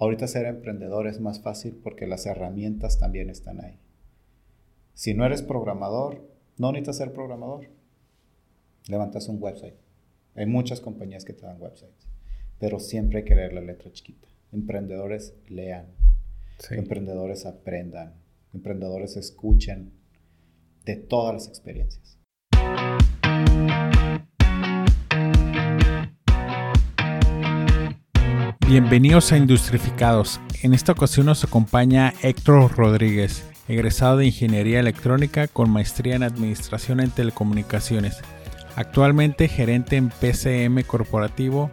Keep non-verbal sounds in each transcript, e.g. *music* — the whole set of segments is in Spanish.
Ahorita ser emprendedor es más fácil porque las herramientas también están ahí. Si no eres programador, no necesitas ser programador. Levantas un website. Hay muchas compañías que te dan websites, pero siempre hay que leer la letra chiquita. Emprendedores lean, emprendedores aprendan, emprendedores escuchen de todas las experiencias. Bienvenidos a Industrificados. En esta ocasión nos acompaña Héctor Rodríguez, egresado de Ingeniería Electrónica con maestría en Administración en Telecomunicaciones. Actualmente gerente en PCM Corporativo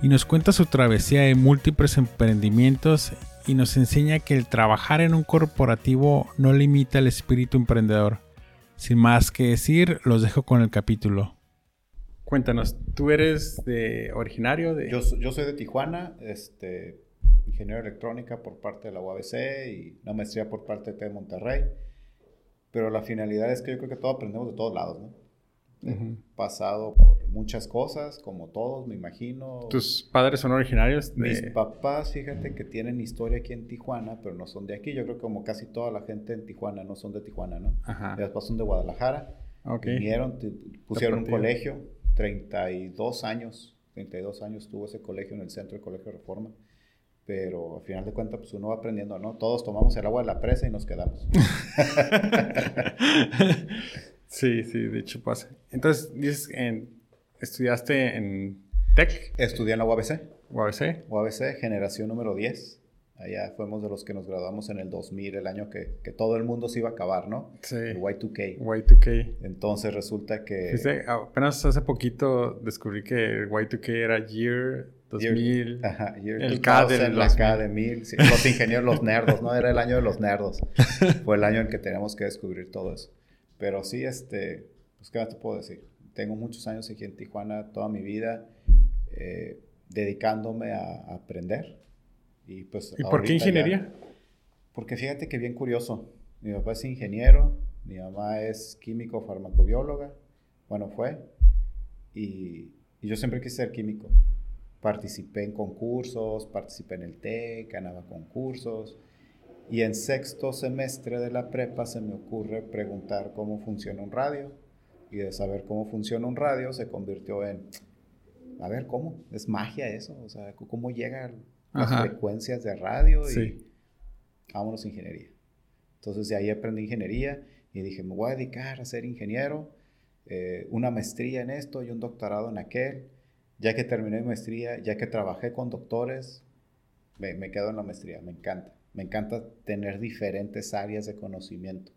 y nos cuenta su travesía de múltiples emprendimientos y nos enseña que el trabajar en un corporativo no limita el espíritu emprendedor. Sin más que decir, los dejo con el capítulo. Cuéntanos, ¿tú eres de originario de...? Yo, yo soy de Tijuana, este, ingeniero electrónica por parte de la UABC y una maestría por parte de Monterrey. Pero la finalidad es que yo creo que todos aprendemos de todos lados, ¿no? Pasado por muchas cosas, como todos, me imagino. ¿Tus padres son originarios? De... Mis papás, fíjate que tienen historia aquí en Tijuana, pero no son de aquí. Yo creo que como casi toda la gente en Tijuana no son de Tijuana, ¿no? Ajá. Después son de Guadalajara. Okay. Vinieron, pusieron un colegio 32 años, 32 años tuvo ese colegio en el centro del Colegio de Reforma. Pero al final de cuentas, pues uno va aprendiendo, ¿no? Todos tomamos el agua de la presa y nos quedamos. *laughs* sí, sí, de hecho pasa. Entonces, dices, en, ¿estudiaste en TEC? Estudié en la UABC. UABC. UABC, generación número 10. Allá fuimos de los que nos graduamos en el 2000, el año que, que todo el mundo se iba a acabar, ¿no? Sí. El Y2K. Y2K. Entonces resulta que... Fíjate, apenas hace poquito descubrí que el Y2K era Year 2000. ajá, year el K de la K de 1000. los ingenieros, los nerdos, ¿no? Era el año de los nerdos. *laughs* Fue el año en que tenemos que descubrir todo eso. Pero sí, este... Pues, ¿qué más te puedo decir? Tengo muchos años aquí en Tijuana, toda mi vida, eh, dedicándome a aprender y, pues, por qué ingeniería? porque fíjate que bien curioso. Mi papá es ingeniero, mi mamá es químico farmacobióloga, bueno, fue, y, yo siempre quise ser químico. Participé en concursos, participé en el TEC, ganaba concursos, y en sexto semestre de la prepa se me ocurre preguntar cómo funciona un radio, y de saber cómo funciona un radio se convirtió en, a ver, ¿cómo? Es magia eso, o sea, ¿cómo llega las frecuencias de radio y vámonos a ingeniería. Entonces de ahí aprendí ingeniería y dije, me voy a dedicar a ser ingeniero, eh, una maestría en esto y un doctorado en aquel. Ya que terminé mi maestría, ya que trabajé con doctores, me, me quedo en la maestría, me encanta. Me encanta tener diferentes áreas de conocimiento,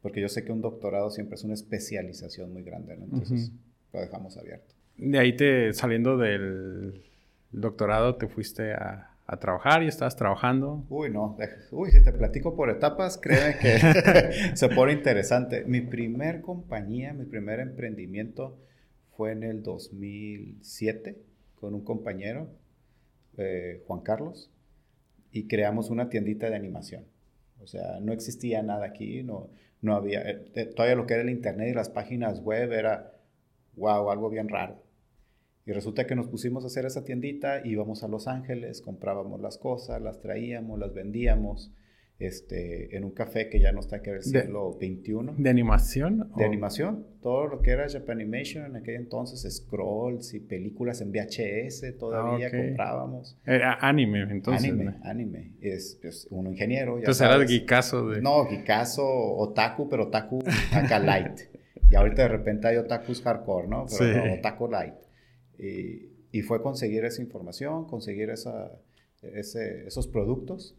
porque yo sé que un doctorado siempre es una especialización muy grande, entonces lo dejamos abierto. De ahí te, saliendo del doctorado, te fuiste a, a trabajar y estás trabajando? Uy, no. Uy, si te platico por etapas, créeme que *laughs* se pone interesante. Mi primer compañía, mi primer emprendimiento fue en el 2007 con un compañero, eh, Juan Carlos, y creamos una tiendita de animación. O sea, no existía nada aquí, no, no había, eh, todavía lo que era el internet y las páginas web era, wow, algo bien raro. Y resulta que nos pusimos a hacer esa tiendita, íbamos a Los Ángeles, comprábamos las cosas, las traíamos, las vendíamos este, en un café que ya no está aquí en el siglo XXI. ¿De animación? De animación. Todo lo que era Japanimation en aquel entonces, scrolls y películas en VHS todavía ah, comprábamos. Era anime, entonces. Anime, anime. Es pues, un ingeniero. Ya entonces era el geekazo de... No, geekazo, otaku, pero otaku acá light. y ahorita de repente hay otakus hardcore, ¿no? Pero no, otaku light. Y, fue conseguir esa información, conseguir esa, esos productos.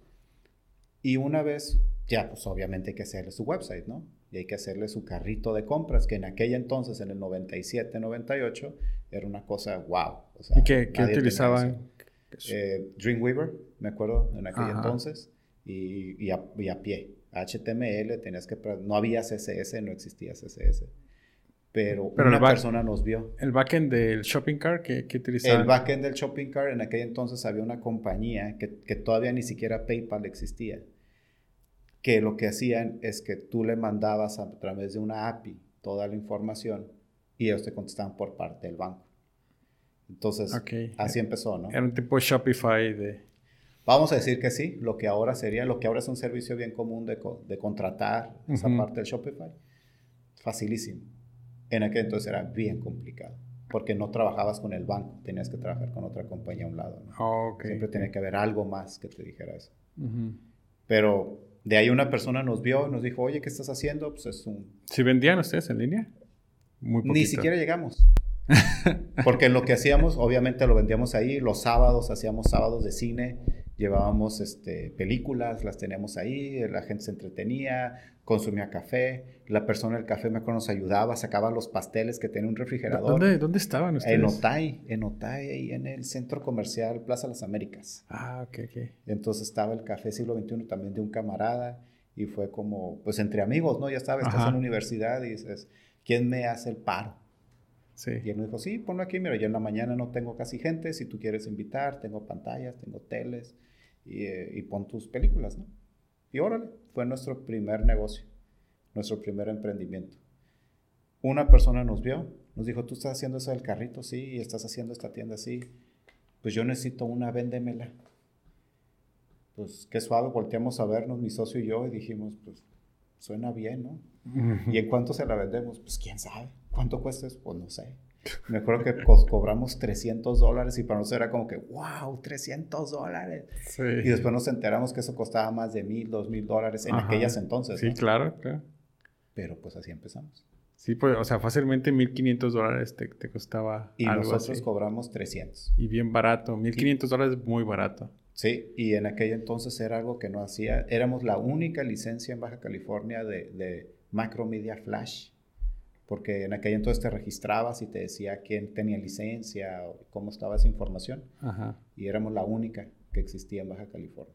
Y una vez, ya, pues obviamente hay que hacerle su website, ¿no? Y hay que hacerle su carrito de compras, que en aquella entonces, en el 97, 98, era una cosa wow. ¿Y qué, utilizaban? Eh, Dreamweaver, me acuerdo, en aquel entonces, y, y, a, y, a, pie. HTML, tenías que... No había CSS, no existía CSS pero, una persona nos vio. ¿El backend del shopping cart que, que utilizaban? El backend del shopping cart, en aquel entonces había una compañía que, que, todavía ni siquiera PayPal existía, que lo que hacían es que tú le mandabas a través de una API toda la información y ellos te contestaban por parte del banco. Entonces, así empezó, ¿no? Era un tipo de Shopify de... Vamos a decir que sí, lo que ahora sería, lo que ahora es un servicio bien común de, de contratar esa parte del Shopify, facilísimo. En aquel entonces era bien complicado, porque no trabajabas con el banco, tenías que trabajar con otra compañía a un lado. ¿no? Siempre tenía que haber algo más que te dijera eso. Pero de ahí una persona nos vio y nos dijo, oye, ¿qué estás haciendo? Pues es un... ¿Si vendían ustedes en línea? Muy Ni siquiera llegamos. *laughs* Porque lo que hacíamos, obviamente lo vendíamos ahí, los sábados hacíamos sábados de cine, llevábamos este, películas, las teníamos ahí, la gente se entretenía, consumía café, la persona del café me nos ayudaba, sacaba los pasteles que tenía un refrigerador. ¿Dónde, dónde estaban ustedes? En Otay, en Otay, ahí en el centro comercial Plaza Las Américas. Ah, ok, ok. Entonces estaba el café siglo XXI también de un camarada y fue como, pues entre amigos, ¿no? Ya sabes, estás en la universidad y dices, ¿quién me hace el paro? Sí. Y él me dijo, sí, ponlo aquí, mira, yo en la mañana no tengo casi gente, si tú quieres invitar, tengo pantallas, tengo teles, eh, y, pon tus películas, ¿no? Y órale, fue nuestro primer negocio, nuestro primer emprendimiento. Una persona nos vio, nos dijo, tú estás haciendo eso del carrito, sí, y estás haciendo esta tienda, sí. Pues yo necesito una, véndemela. Pues qué suave, volteamos a vernos, mi socio y yo, y dijimos, pues suena bien, ¿no? *laughs* ¿Y en cuánto se la vendemos? Pues quién sabe. ¿Cuánto cuesta? Pues no sé. Me acuerdo que cobramos 300 dólares y para nosotros era como que, wow, 300 dólares. Y después nos enteramos que eso costaba más de mil, dos mil dólares en aquellas entonces. Sí, claro, claro. Pero pues así empezamos. Sí, pues, o sea, fácilmente 1500 dólares te, te costaba. Y nosotros cobramos 300. Y bien barato, 1500 dólares muy barato. Sí, y en aquel entonces era algo que no hacía. Éramos la única licencia en Baja California de, de Macromedia Flash porque en aquel entonces te registrabas y te decía quién tenía licencia o cómo estaba esa información. Y éramos la única que existía en Baja California.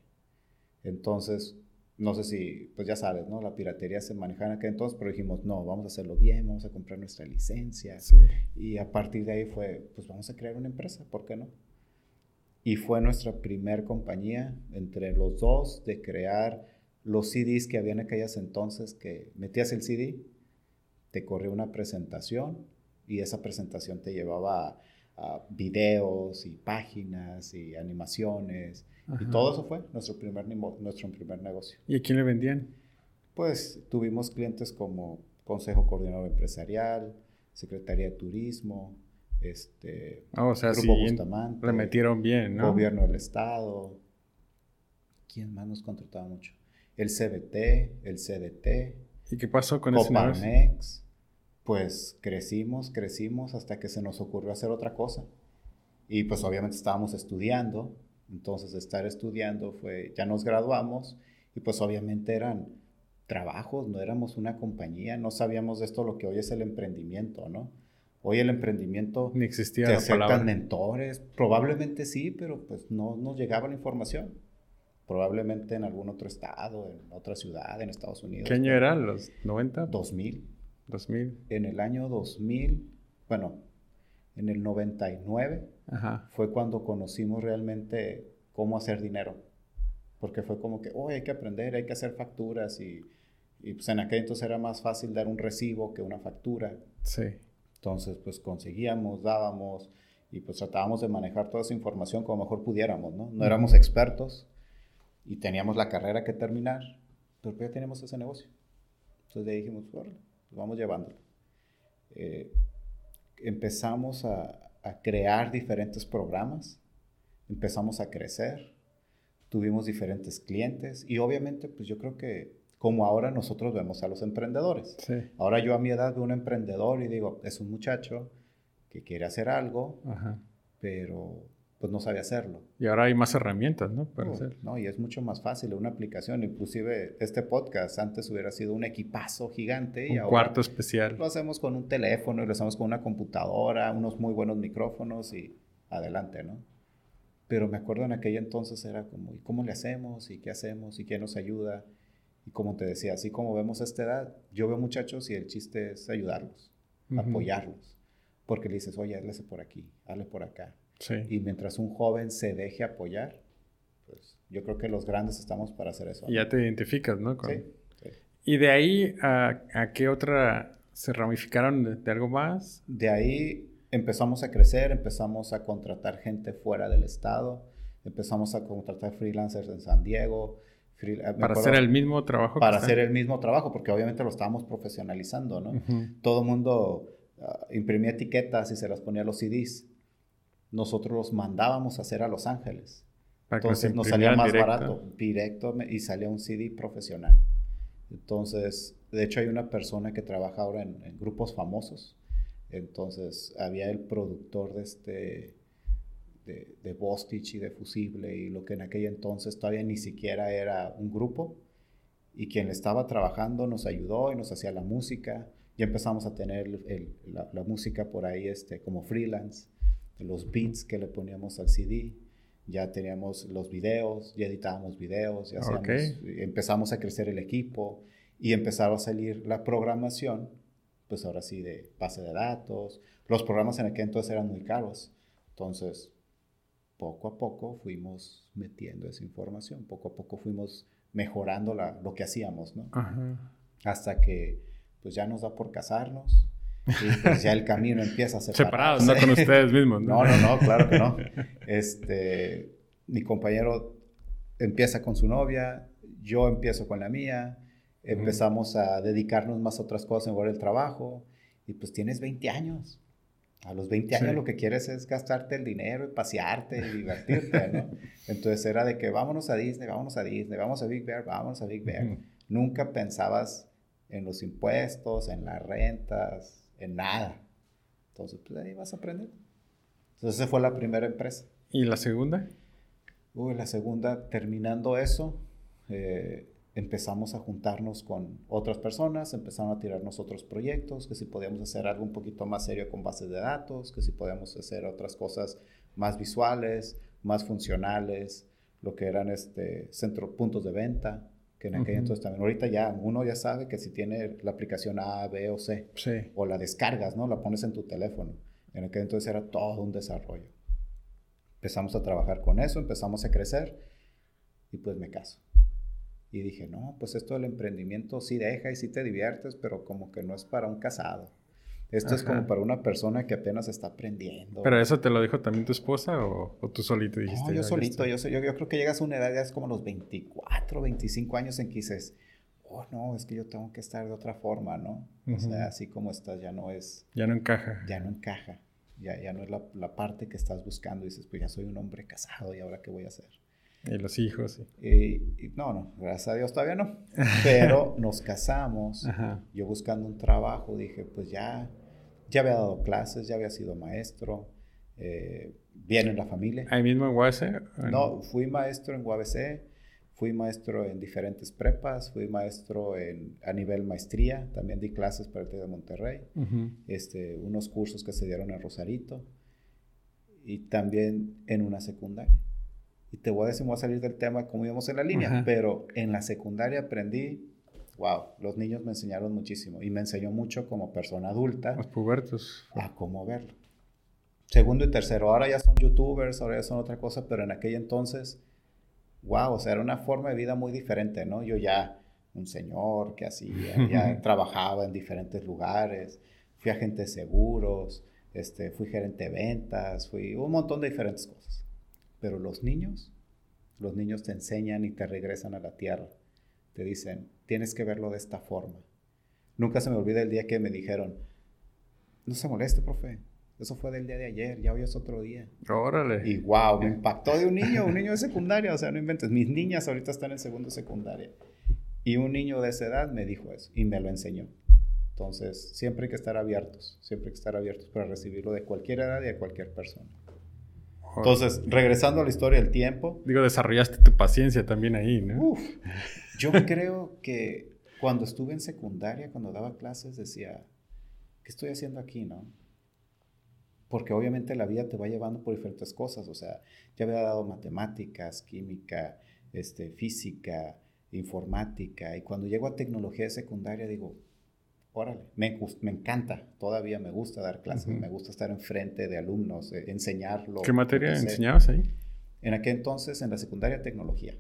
Entonces, no sé si, pues ya sabes, ¿no? La piratería se manejaba en aquel entonces, pero dijimos, no, vamos a hacerlo bien, vamos a comprar nuestra licencia. Y a partir de ahí fue, pues vamos a crear una empresa, ¿por qué no? Y fue nuestra primer compañía entre los dos de crear los CDs que había en aquellas entonces, que metías el CD te corrió una presentación y esa presentación te llevaba a, videos y páginas y animaciones. Y todo eso fue nuestro primer, nuestro primer negocio. ¿Y a quién le vendían? Pues tuvimos clientes como Consejo Coordinador Empresarial, Secretaría de Turismo, este, ah, o sea, Grupo Bustamante, le metieron bien, ¿no? Gobierno del Estado. ¿Quién más nos contrataba mucho? El CBT, el CDT. ¿Y qué pasó con ese negocio? Pues crecimos, crecimos hasta que se nos ocurrió hacer otra cosa. Y pues obviamente estábamos estudiando, entonces estar estudiando fue, ya nos graduamos y pues obviamente eran trabajos, no éramos una compañía, no sabíamos de esto lo que hoy es el emprendimiento, ¿no? Hoy el emprendimiento ni existía te acercan mentores, probablemente sí, pero pues no nos llegaba la información. Probablemente en algún otro estado, en otra ciudad, en Estados Unidos. ¿Qué año eran? ¿Los 90? 2000. 2000. En el año 2000, bueno, en el 99 fue cuando conocimos realmente cómo hacer dinero. Porque fue como que, oh, hay que aprender, hay que hacer facturas y, y pues en aquel entonces era más fácil dar un recibo que una factura. Sí. Entonces, pues conseguíamos, dábamos y pues tratábamos de manejar toda esa información como mejor pudiéramos, ¿no? No éramos expertos y teníamos la carrera que terminar, pero ya teníamos ese negocio. Entonces le dijimos, bueno, vamos llevándolo. Eh, empezamos a, crear diferentes programas, empezamos a crecer, tuvimos diferentes clientes y obviamente pues yo creo que como ahora nosotros vemos a los emprendedores. Ahora yo a mi edad veo un emprendedor y digo, es un muchacho que quiere hacer algo, pero pues no sabe hacerlo. Y ahora hay más herramientas, ¿no? Para No, y es mucho más fácil, una aplicación, inclusive este podcast antes hubiera sido un equipazo gigante. Un cuarto especial. Lo hacemos con un teléfono y lo hacemos con una computadora, unos muy buenos micrófonos y adelante, ¿no? Pero me acuerdo en aquel entonces era como, ¿y cómo le hacemos? ¿Y qué hacemos? ¿Y quién nos ayuda? Y como te decía, así como vemos a esta edad, yo veo muchachos y el chiste es ayudarlos, apoyarlos. Porque le dices, oye, hazle por aquí, hazle por acá y mientras un joven se deje apoyar, pues yo creo que los grandes estamos para hacer eso. Y ya te identificas, ¿no? Sí, ¿Y de ahí a, a, qué otra se ramificaron de, algo más? De ahí empezamos a crecer, empezamos a contratar gente fuera del estado, empezamos a contratar freelancers en San Diego. para hacer el mismo trabajo. Para hacer el mismo trabajo, porque obviamente lo estábamos profesionalizando, ¿no? Todo el mundo ah, imprimía etiquetas y se las ponía a los CDs. Nosotros los mandábamos a hacer a Los Ángeles. Entonces nos salía más barato, directo, y salía un CD profesional. Entonces, de hecho hay una persona que trabaja ahora en, grupos famosos. Entonces, había el productor de este de, de Bostich y de Fusible y lo que en aquel entonces todavía ni siquiera era un grupo y quien estaba trabajando nos ayudó y nos hacía la música y empezamos a tener la, la, música por ahí este, como freelance, los beats que le poníamos al CD ya teníamos los videos, ya editábamos videos, ya empezamos a crecer el equipo y empezaba a salir la programación, pues ahora sí, de base de datos. Los programas en aquel entonces eran muy caros, entonces poco a poco fuimos metiendo esa información, poco a poco fuimos mejorando la, lo que hacíamos, ¿no? Hasta que pues ya nos da por casarnos, y pues ya el camino empieza a separar. Separados, no con ustedes mismos, ¿no? No, no, claro que no. Este, mi compañero empieza con su novia, yo empiezo con la mía, empezamos a dedicarnos más a otras cosas en lugar del trabajo, y pues tienes 20 años. A los 20 años lo que quieres es gastarte el dinero y pasearte y divertirte, ¿no? Entonces era de que vámonos a Disney, vámonos a Disney, vamos a Big Bear, vámonos a Big Bear. Nunca pensabas en los impuestos, en las rentas, en nada. Entonces, pues ahí vas a aprender. Entonces, esa fue la primera empresa. ¿Y la segunda? Uy, la segunda, terminando eso, eh, empezamos a juntarnos con otras personas, empezaron a tirarnos otros proyectos, que si podíamos hacer algo un poquito más serio con bases de datos, que si podíamos hacer otras cosas más visuales, más funcionales, lo que eran este, centro, puntos de venta que en aquel entonces también. Ahorita ya uno ya sabe que si tiene la aplicación A, B o C, o la descargas, ¿no? La pones en tu teléfono. En aquel entonces era todo un desarrollo. Empezamos a trabajar con eso, empezamos a crecer y pues me caso. Y dije, no, pues esto del emprendimiento sí deja y sí te diviertes, pero como que no es para un casado. Esto es como para una persona que apenas está aprendiendo. ¿Pero eso te lo dijo también tu esposa o, tú solito dijiste? No, yo solito. Yo, yo, yo, creo que llegas a una edad ya es como los 24, 25 años en que dices, oh, no, es que yo tengo que estar de otra forma, ¿no? O sea, así como estás ya no es... Ya no encaja. Ya no encaja. Ya, ya no es la, la parte que estás buscando. Y dices, pues ya soy un hombre casado y ahora qué voy a hacer. Y los hijos, sí. Y, no, no, gracias a Dios todavía no. *laughs* Pero nos casamos. Yo buscando un trabajo dije, pues ya ya había dado clases, ya había sido maestro, eh, bien en la familia. ¿Ahí mismo en UABC? No, fui maestro en UABC, fui maestro en diferentes prepas, fui maestro en, a nivel maestría, también di clases para el TEC de Monterrey, este, unos cursos que se dieron en Rosarito y también en una secundaria. Y te voy a decir, voy a salir del tema como íbamos en la línea, pero en la secundaria aprendí wow, los niños me enseñaron muchísimo y me enseñó mucho como persona adulta. Los pubertos. A cómo verlo. Segundo y tercero, ahora ya son youtubers, ahora ya son otra cosa, pero en aquel entonces, wow, o sea, era una forma de vida muy diferente, ¿no? Yo ya, un señor que hacía, ya *laughs* trabajaba en diferentes lugares, fui agente de seguros, este, fui gerente de ventas, fui un montón de diferentes cosas. Pero los niños, los niños te enseñan y te regresan a la tierra. Te dicen, tienes que verlo de esta forma. Nunca se me olvida el día que me dijeron, no se moleste, profe. Eso fue del día de ayer, ya hoy es otro día. Órale. Y wow, me impactó de un niño, un niño de secundaria, o sea, no inventes. Mis niñas ahorita están en segundo secundaria. Y un niño de esa edad me dijo eso y me lo enseñó. Entonces, siempre hay que estar abiertos, siempre hay que estar abiertos para recibirlo de cualquier edad y de cualquier persona. Entonces, regresando a la historia del tiempo. Digo, desarrollaste tu paciencia también ahí, ¿no? Uf, yo *laughs* creo que cuando estuve en secundaria, cuando daba clases, decía, ¿qué estoy haciendo aquí, no? Porque obviamente la vida te va llevando por diferentes cosas. O sea, ya había dado matemáticas, química, este, física, informática. Y cuando llego a tecnología de secundaria, digo, órale, me, me encanta, todavía me gusta dar clases, me gusta estar enfrente de alumnos, eh, enseñarlo. ¿Qué materia enseñabas ahí? En aquel entonces, en la secundaria, tecnología.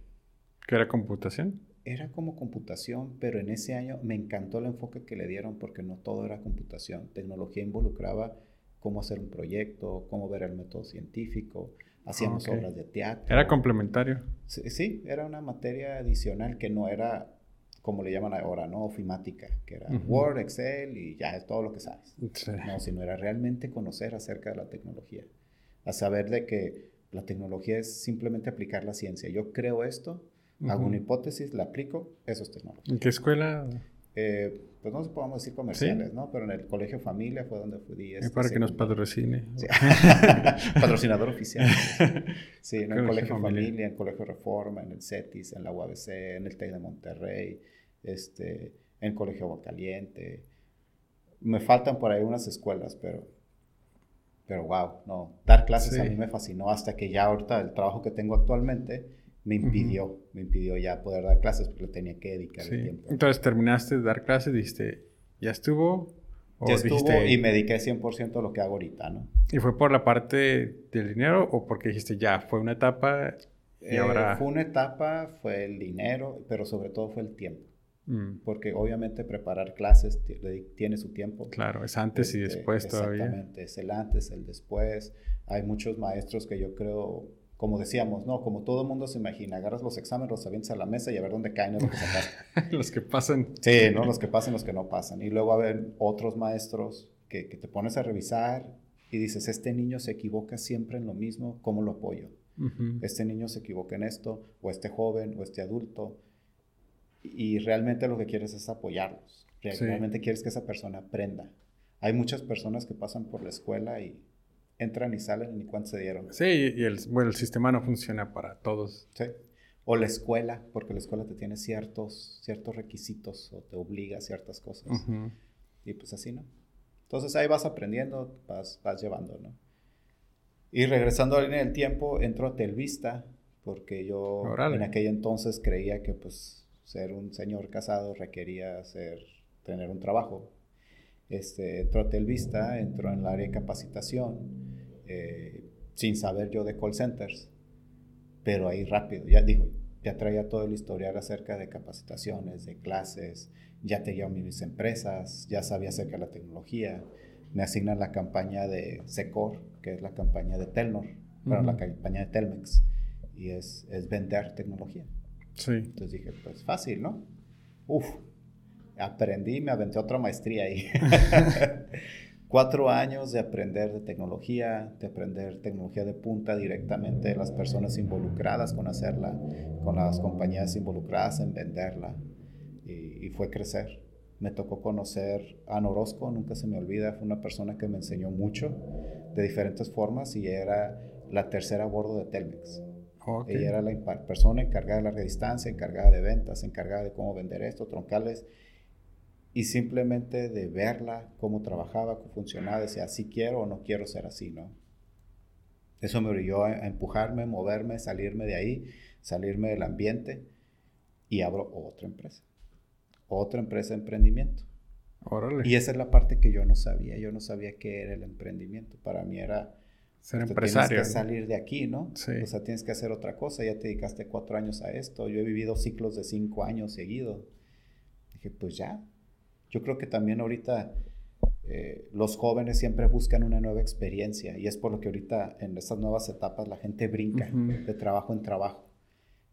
¿Qué era computación? Era como computación, pero en ese año me encantó el enfoque que le dieron porque no todo era computación. Tecnología involucraba cómo hacer un proyecto, cómo ver el método científico, hacíamos obras de teatro. Era complementario. Sí, era una materia adicional que no era como le llaman ahora, ¿no? Ofimática, que era Word, Excel y ya es todo lo que sabes. No, sino era realmente conocer acerca de la tecnología. A saber de que la tecnología es simplemente aplicar la ciencia. Yo creo esto, hago una hipótesis, la aplico, eso es tecnología. ¿En qué escuela? Eh, pues no podemos decir comerciales, ¿no? Pero en el Colegio Familia fue donde fui. Este, para que nos patrocine. *laughs* Patrocinador oficial. Sí, en el Colegio Familia. en el Colegio Reforma, en el CETIS, en la UABC, en el TEC de Monterrey, este, en el Colegio Caliente. Me faltan por ahí unas escuelas, pero, pero wow, no. Dar clases a mí me fascinó hasta que ya ahorita el trabajo que tengo actualmente me impidió, me impidió ya poder dar clases porque tenía que dedicar el tiempo. Entonces terminaste de dar clases y dijiste, ¿ya estuvo? ya estuvo y me dediqué 100% a lo que hago ahorita, ¿no? ¿Y fue por la parte del dinero o porque dijiste, ya, fue una etapa y eh, ahora... Fue una etapa, fue el dinero, pero sobre todo fue el tiempo. Mm. Porque obviamente preparar clases tiene su tiempo. Claro, es antes y este, después todavía. Exactamente, es el antes, el después. Hay muchos maestros que yo creo como decíamos, ¿no? Como todo mundo se imagina, agarras los exámenes, los avientas a la mesa y a ver dónde caen los que sacaste. *laughs* los que pasan. Sí, ¿no? Los que pasan, los que no pasan. Y luego a ver otros maestros que, que, te pones a revisar y dices, este niño se equivoca siempre en lo mismo, ¿cómo lo apoyo? Este niño se equivoca en esto, o este joven, o este adulto. Y realmente lo que quieres es apoyarlos. Realmente quieres que esa persona aprenda. Hay muchas personas que pasan por la escuela y entran y salen y cuánto se dieron. Sí, y el, bueno, el sistema no funciona para todos. Sí. O la escuela, porque la escuela te tiene ciertos, ciertos requisitos o te obliga a ciertas cosas. Y pues así, ¿no? Entonces ahí vas aprendiendo, vas, vas llevando, ¿no? Y regresando a la línea del tiempo, entro a Telvista, porque yo en aquel entonces creía que pues ser un señor casado requería ser, tener un trabajo. Este, entró a Telvista, entró en el área de capacitación, eh, sin saber yo de call centers, pero ahí rápido, ya dijo, ya traía todo el historial acerca de capacitaciones, de clases, ya tenía mis empresas, ya sabía acerca de la tecnología, me asignan la campaña de Secor, que es la campaña de Telnor, para la campaña de Telmex, y es, es vender tecnología. Sí. Entonces dije, pues fácil, ¿no? Uf, aprendí, me aventé otra maestría ahí. *laughs* *laughs* Cuatro años de aprender de tecnología, de aprender tecnología de punta directamente de las personas involucradas con hacerla, con las compañías involucradas en venderla. Y, fue crecer. Me tocó conocer a Norosco, nunca se me olvida, fue una persona que me enseñó mucho de diferentes formas y era la tercera a bordo de Telmex. Ella era la persona encargada de larga distancia, encargada de ventas, encargada de cómo vender esto, troncales y simplemente de verla, cómo trabajaba, cómo funcionaba, decía, si quiero o no quiero ser así, ¿no? Eso me obligó a, empujarme, moverme, salirme de ahí, salirme del ambiente y abro otra empresa. Otra empresa de emprendimiento. Órale. Y esa es la parte que yo no sabía. Yo no sabía qué era el emprendimiento. Para mí era... Ser empresario. Tienes que salir de aquí, ¿no? Sí. O sea, tienes que hacer otra cosa. Ya te dedicaste cuatro años a esto. Yo he vivido ciclos de cinco años seguidos. Dije, pues ya, yo creo que también ahorita eh, los jóvenes siempre buscan una nueva experiencia y es por lo que ahorita en estas nuevas etapas la gente brinca de trabajo en trabajo.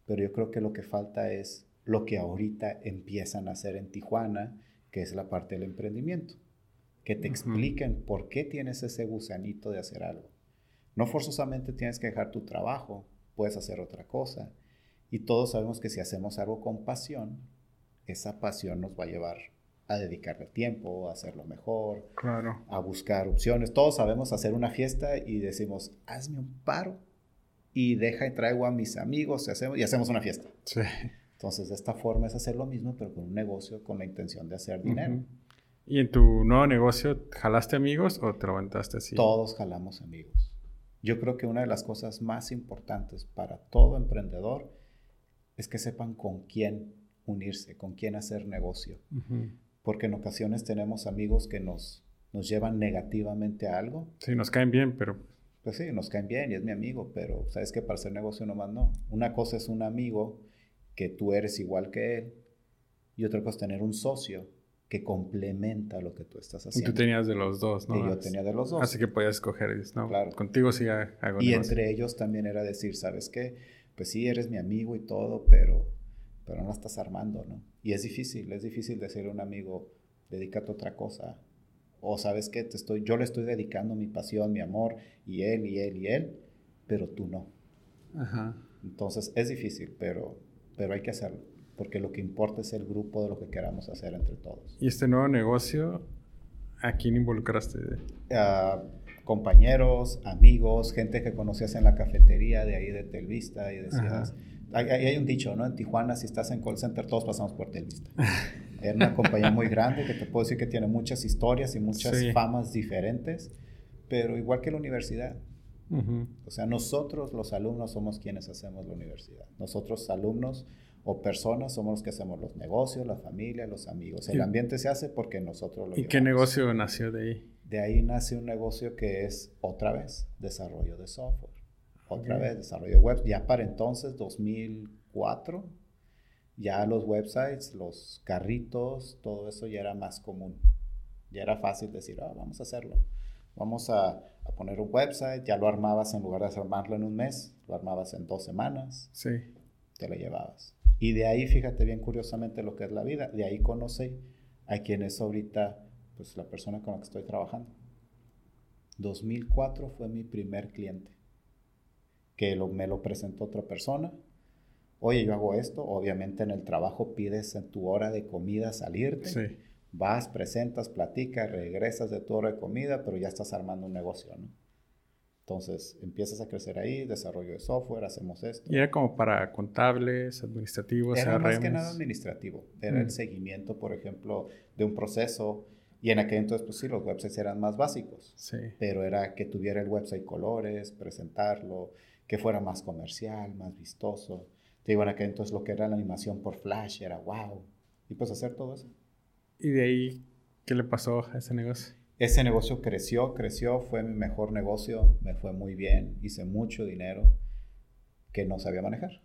Pero yo creo que lo que falta es lo que ahorita empiezan a hacer en Tijuana, que es la parte del emprendimiento. Que te expliquen por qué tienes ese gusanito de hacer algo. No forzosamente tienes que dejar tu trabajo, puedes hacer otra cosa. Y todos sabemos que si hacemos algo con pasión, esa pasión nos va a llevar a dedicarle tiempo, a hacerlo mejor, claro. a buscar opciones. Todos sabemos hacer una fiesta y decimos, hazme un paro y deja y traigo a mis amigos y hacemos, y hacemos una fiesta. Sí. Entonces, de esta forma es hacer lo mismo, pero con un negocio con la intención de hacer dinero. ¿Y en tu nuevo negocio jalaste amigos o te lo aventaste así? Todos jalamos amigos. Yo creo que una de las cosas más importantes para todo emprendedor es que sepan con quién unirse, con quién hacer negocio porque en ocasiones tenemos amigos que nos, nos llevan negativamente a algo. Sí, nos caen bien, pero... Pues sí, nos caen bien y es mi amigo, pero sabes que para hacer negocio nomás no. Una cosa es un amigo que tú eres igual que él y otra cosa es tener un socio que complementa lo que tú estás haciendo. Y tú tenías de los dos, ¿no? Y yo tenía de los dos. Así que podías escoger, ¿no? Claro. Contigo sí hago Y entre ellos también era decir, ¿sabes qué? Pues sí, eres mi amigo y todo, pero, pero no estás armando, ¿no? Y es difícil, es difícil decirle a un amigo, dedícate a otra cosa. O sabes qué, te estoy, yo le estoy dedicando mi pasión, mi amor, y él, y él, y él, pero tú no. Ajá. Entonces es difícil, pero, pero hay que hacerlo porque lo que importa es el grupo de lo que queramos hacer entre todos. ¿Y este nuevo negocio, a quién involucraste? A compañeros, amigos, gente que conocías en la cafetería de ahí de Telvista y decías... Hay, hay, un dicho, ¿no? En Tijuana, si estás en call center, todos pasamos por Telvista. *laughs* Era una compañía muy grande que te puedo decir que tiene muchas historias y muchas famas diferentes, pero igual que la universidad. O sea, nosotros los alumnos somos quienes hacemos la universidad. Nosotros alumnos o personas somos los que hacemos los negocios, la familia, los amigos. El ambiente se hace porque nosotros lo ¿Y qué negocio nació de ahí? De ahí nace un negocio que es otra vez desarrollo de software. Otra vez desarrollo de web. Ya para entonces, 2004, ya los websites, los carritos, todo eso ya era más común. Ya era fácil decir, ah, vamos a hacerlo. Vamos a, a, poner un website, ya lo armabas en lugar de armarlo en un mes, lo armabas en dos semanas. Sí. Te lo llevabas. Y de ahí, fíjate bien curiosamente lo que es la vida, de ahí conocí a quien es ahorita pues, la persona con la que estoy trabajando. 2004 fue mi primer cliente, que me lo presentó otra persona. Oye, yo hago esto, obviamente en el trabajo pides en tu hora de comida salirte. Vas, presentas, platicas, regresas de tu hora de comida, pero ya estás armando un negocio, ¿no? Entonces empiezas a crecer ahí, desarrollo de software, hacemos esto. ¿Y era como para contables, administrativos? Era más que nada administrativo. Era el mm. seguimiento, por ejemplo, de un proceso. Y en aquel entonces, pues sí, los websites eran más básicos. Sí. Pero era que tuviera el website colores, presentarlo, que fuera más comercial, más vistoso. Te digo, en aquel entonces lo que era la animación por Flash era wow. Y pues hacer todo eso. ¿Y de ahí qué le pasó a ese negocio? Ese negocio creció, creció, fue mi mejor negocio, me fue muy bien, hice mucho dinero que no sabía manejar.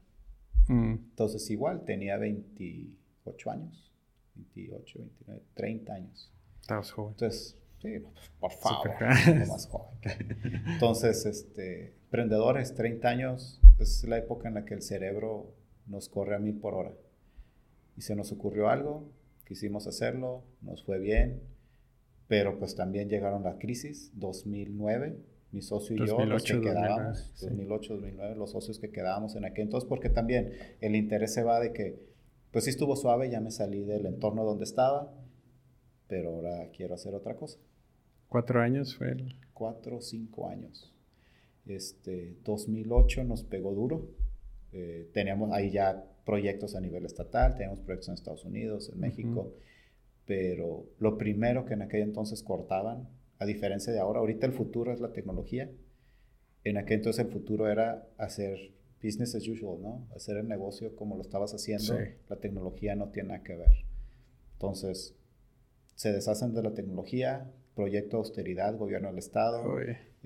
Mm. Entonces igual tenía 28 años, 28, 29, 30 años. Estabas joven. Entonces, sí, por favor, *laughs* más joven. Entonces, este, emprendedores, 30 años, es la época en la que el cerebro nos corre a mil por hora. Y se nos ocurrió algo, quisimos hacerlo, nos fue bien pero pues también llegaron la crisis, 2009, mi socio y yo, los que quedábamos, 2008, 2009, los socios que quedábamos en aquel entonces, porque también el interés se va de que, pues sí estuvo suave, ya me salí del entorno donde estaba, pero ahora quiero hacer otra cosa. ¿Cuatro años fue? El... Cuatro o cinco años. Este, 2008 nos pegó duro. Eh, teníamos ahí ya proyectos a nivel estatal, teníamos proyectos en Estados Unidos, en México pero lo primero que en aquel entonces cortaban, a diferencia de ahora, ahorita el futuro es la tecnología, en aquel entonces el futuro era hacer business as usual, ¿no? Hacer el negocio como lo estabas haciendo, la tecnología no tiene nada que ver. Entonces, se deshacen de la tecnología, proyecto de austeridad, gobierno del Estado,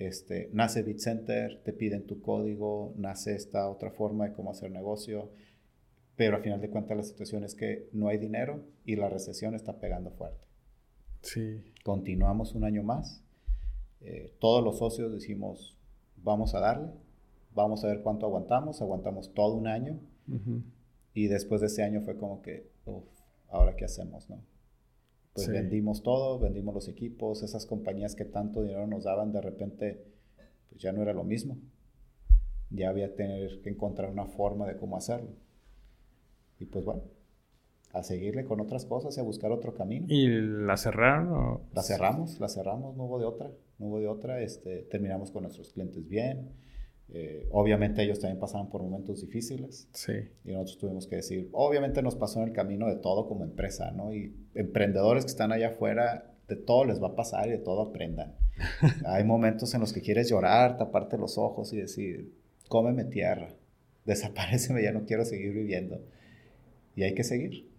este, nace BitCenter, te piden tu código, nace esta otra forma de cómo hacer negocio, pero al final de cuentas la situación es que no hay dinero y la recesión está pegando fuerte. Sí. Continuamos un año más. Eh, todos los socios decimos, vamos a darle, vamos a ver cuánto aguantamos. Aguantamos todo un año. Y después de ese año fue como que, uff, ahora qué hacemos, ¿no? Pues vendimos todo, vendimos los equipos, esas compañías que tanto dinero nos daban, de repente, pues ya no era lo mismo. Ya había tener que encontrar una forma de cómo hacerlo. Y pues bueno, a seguirle con otras cosas y a buscar otro camino. ¿Y la cerraron? O? La cerramos, la cerramos, no hubo de otra, no hubo de otra. Este, terminamos con nuestros clientes bien. Eh, obviamente ellos también pasaban por momentos difíciles. Sí. Y nosotros tuvimos que decir, obviamente nos pasó en el camino de todo como empresa, ¿no? Y emprendedores que están allá afuera, de todo les va a pasar y de todo aprendan. *laughs* Hay momentos en los que quieres llorar, taparte los ojos y decir, cómeme tierra, *laughs* desapareceme, ya no quiero seguir viviendo. Y hay que seguir,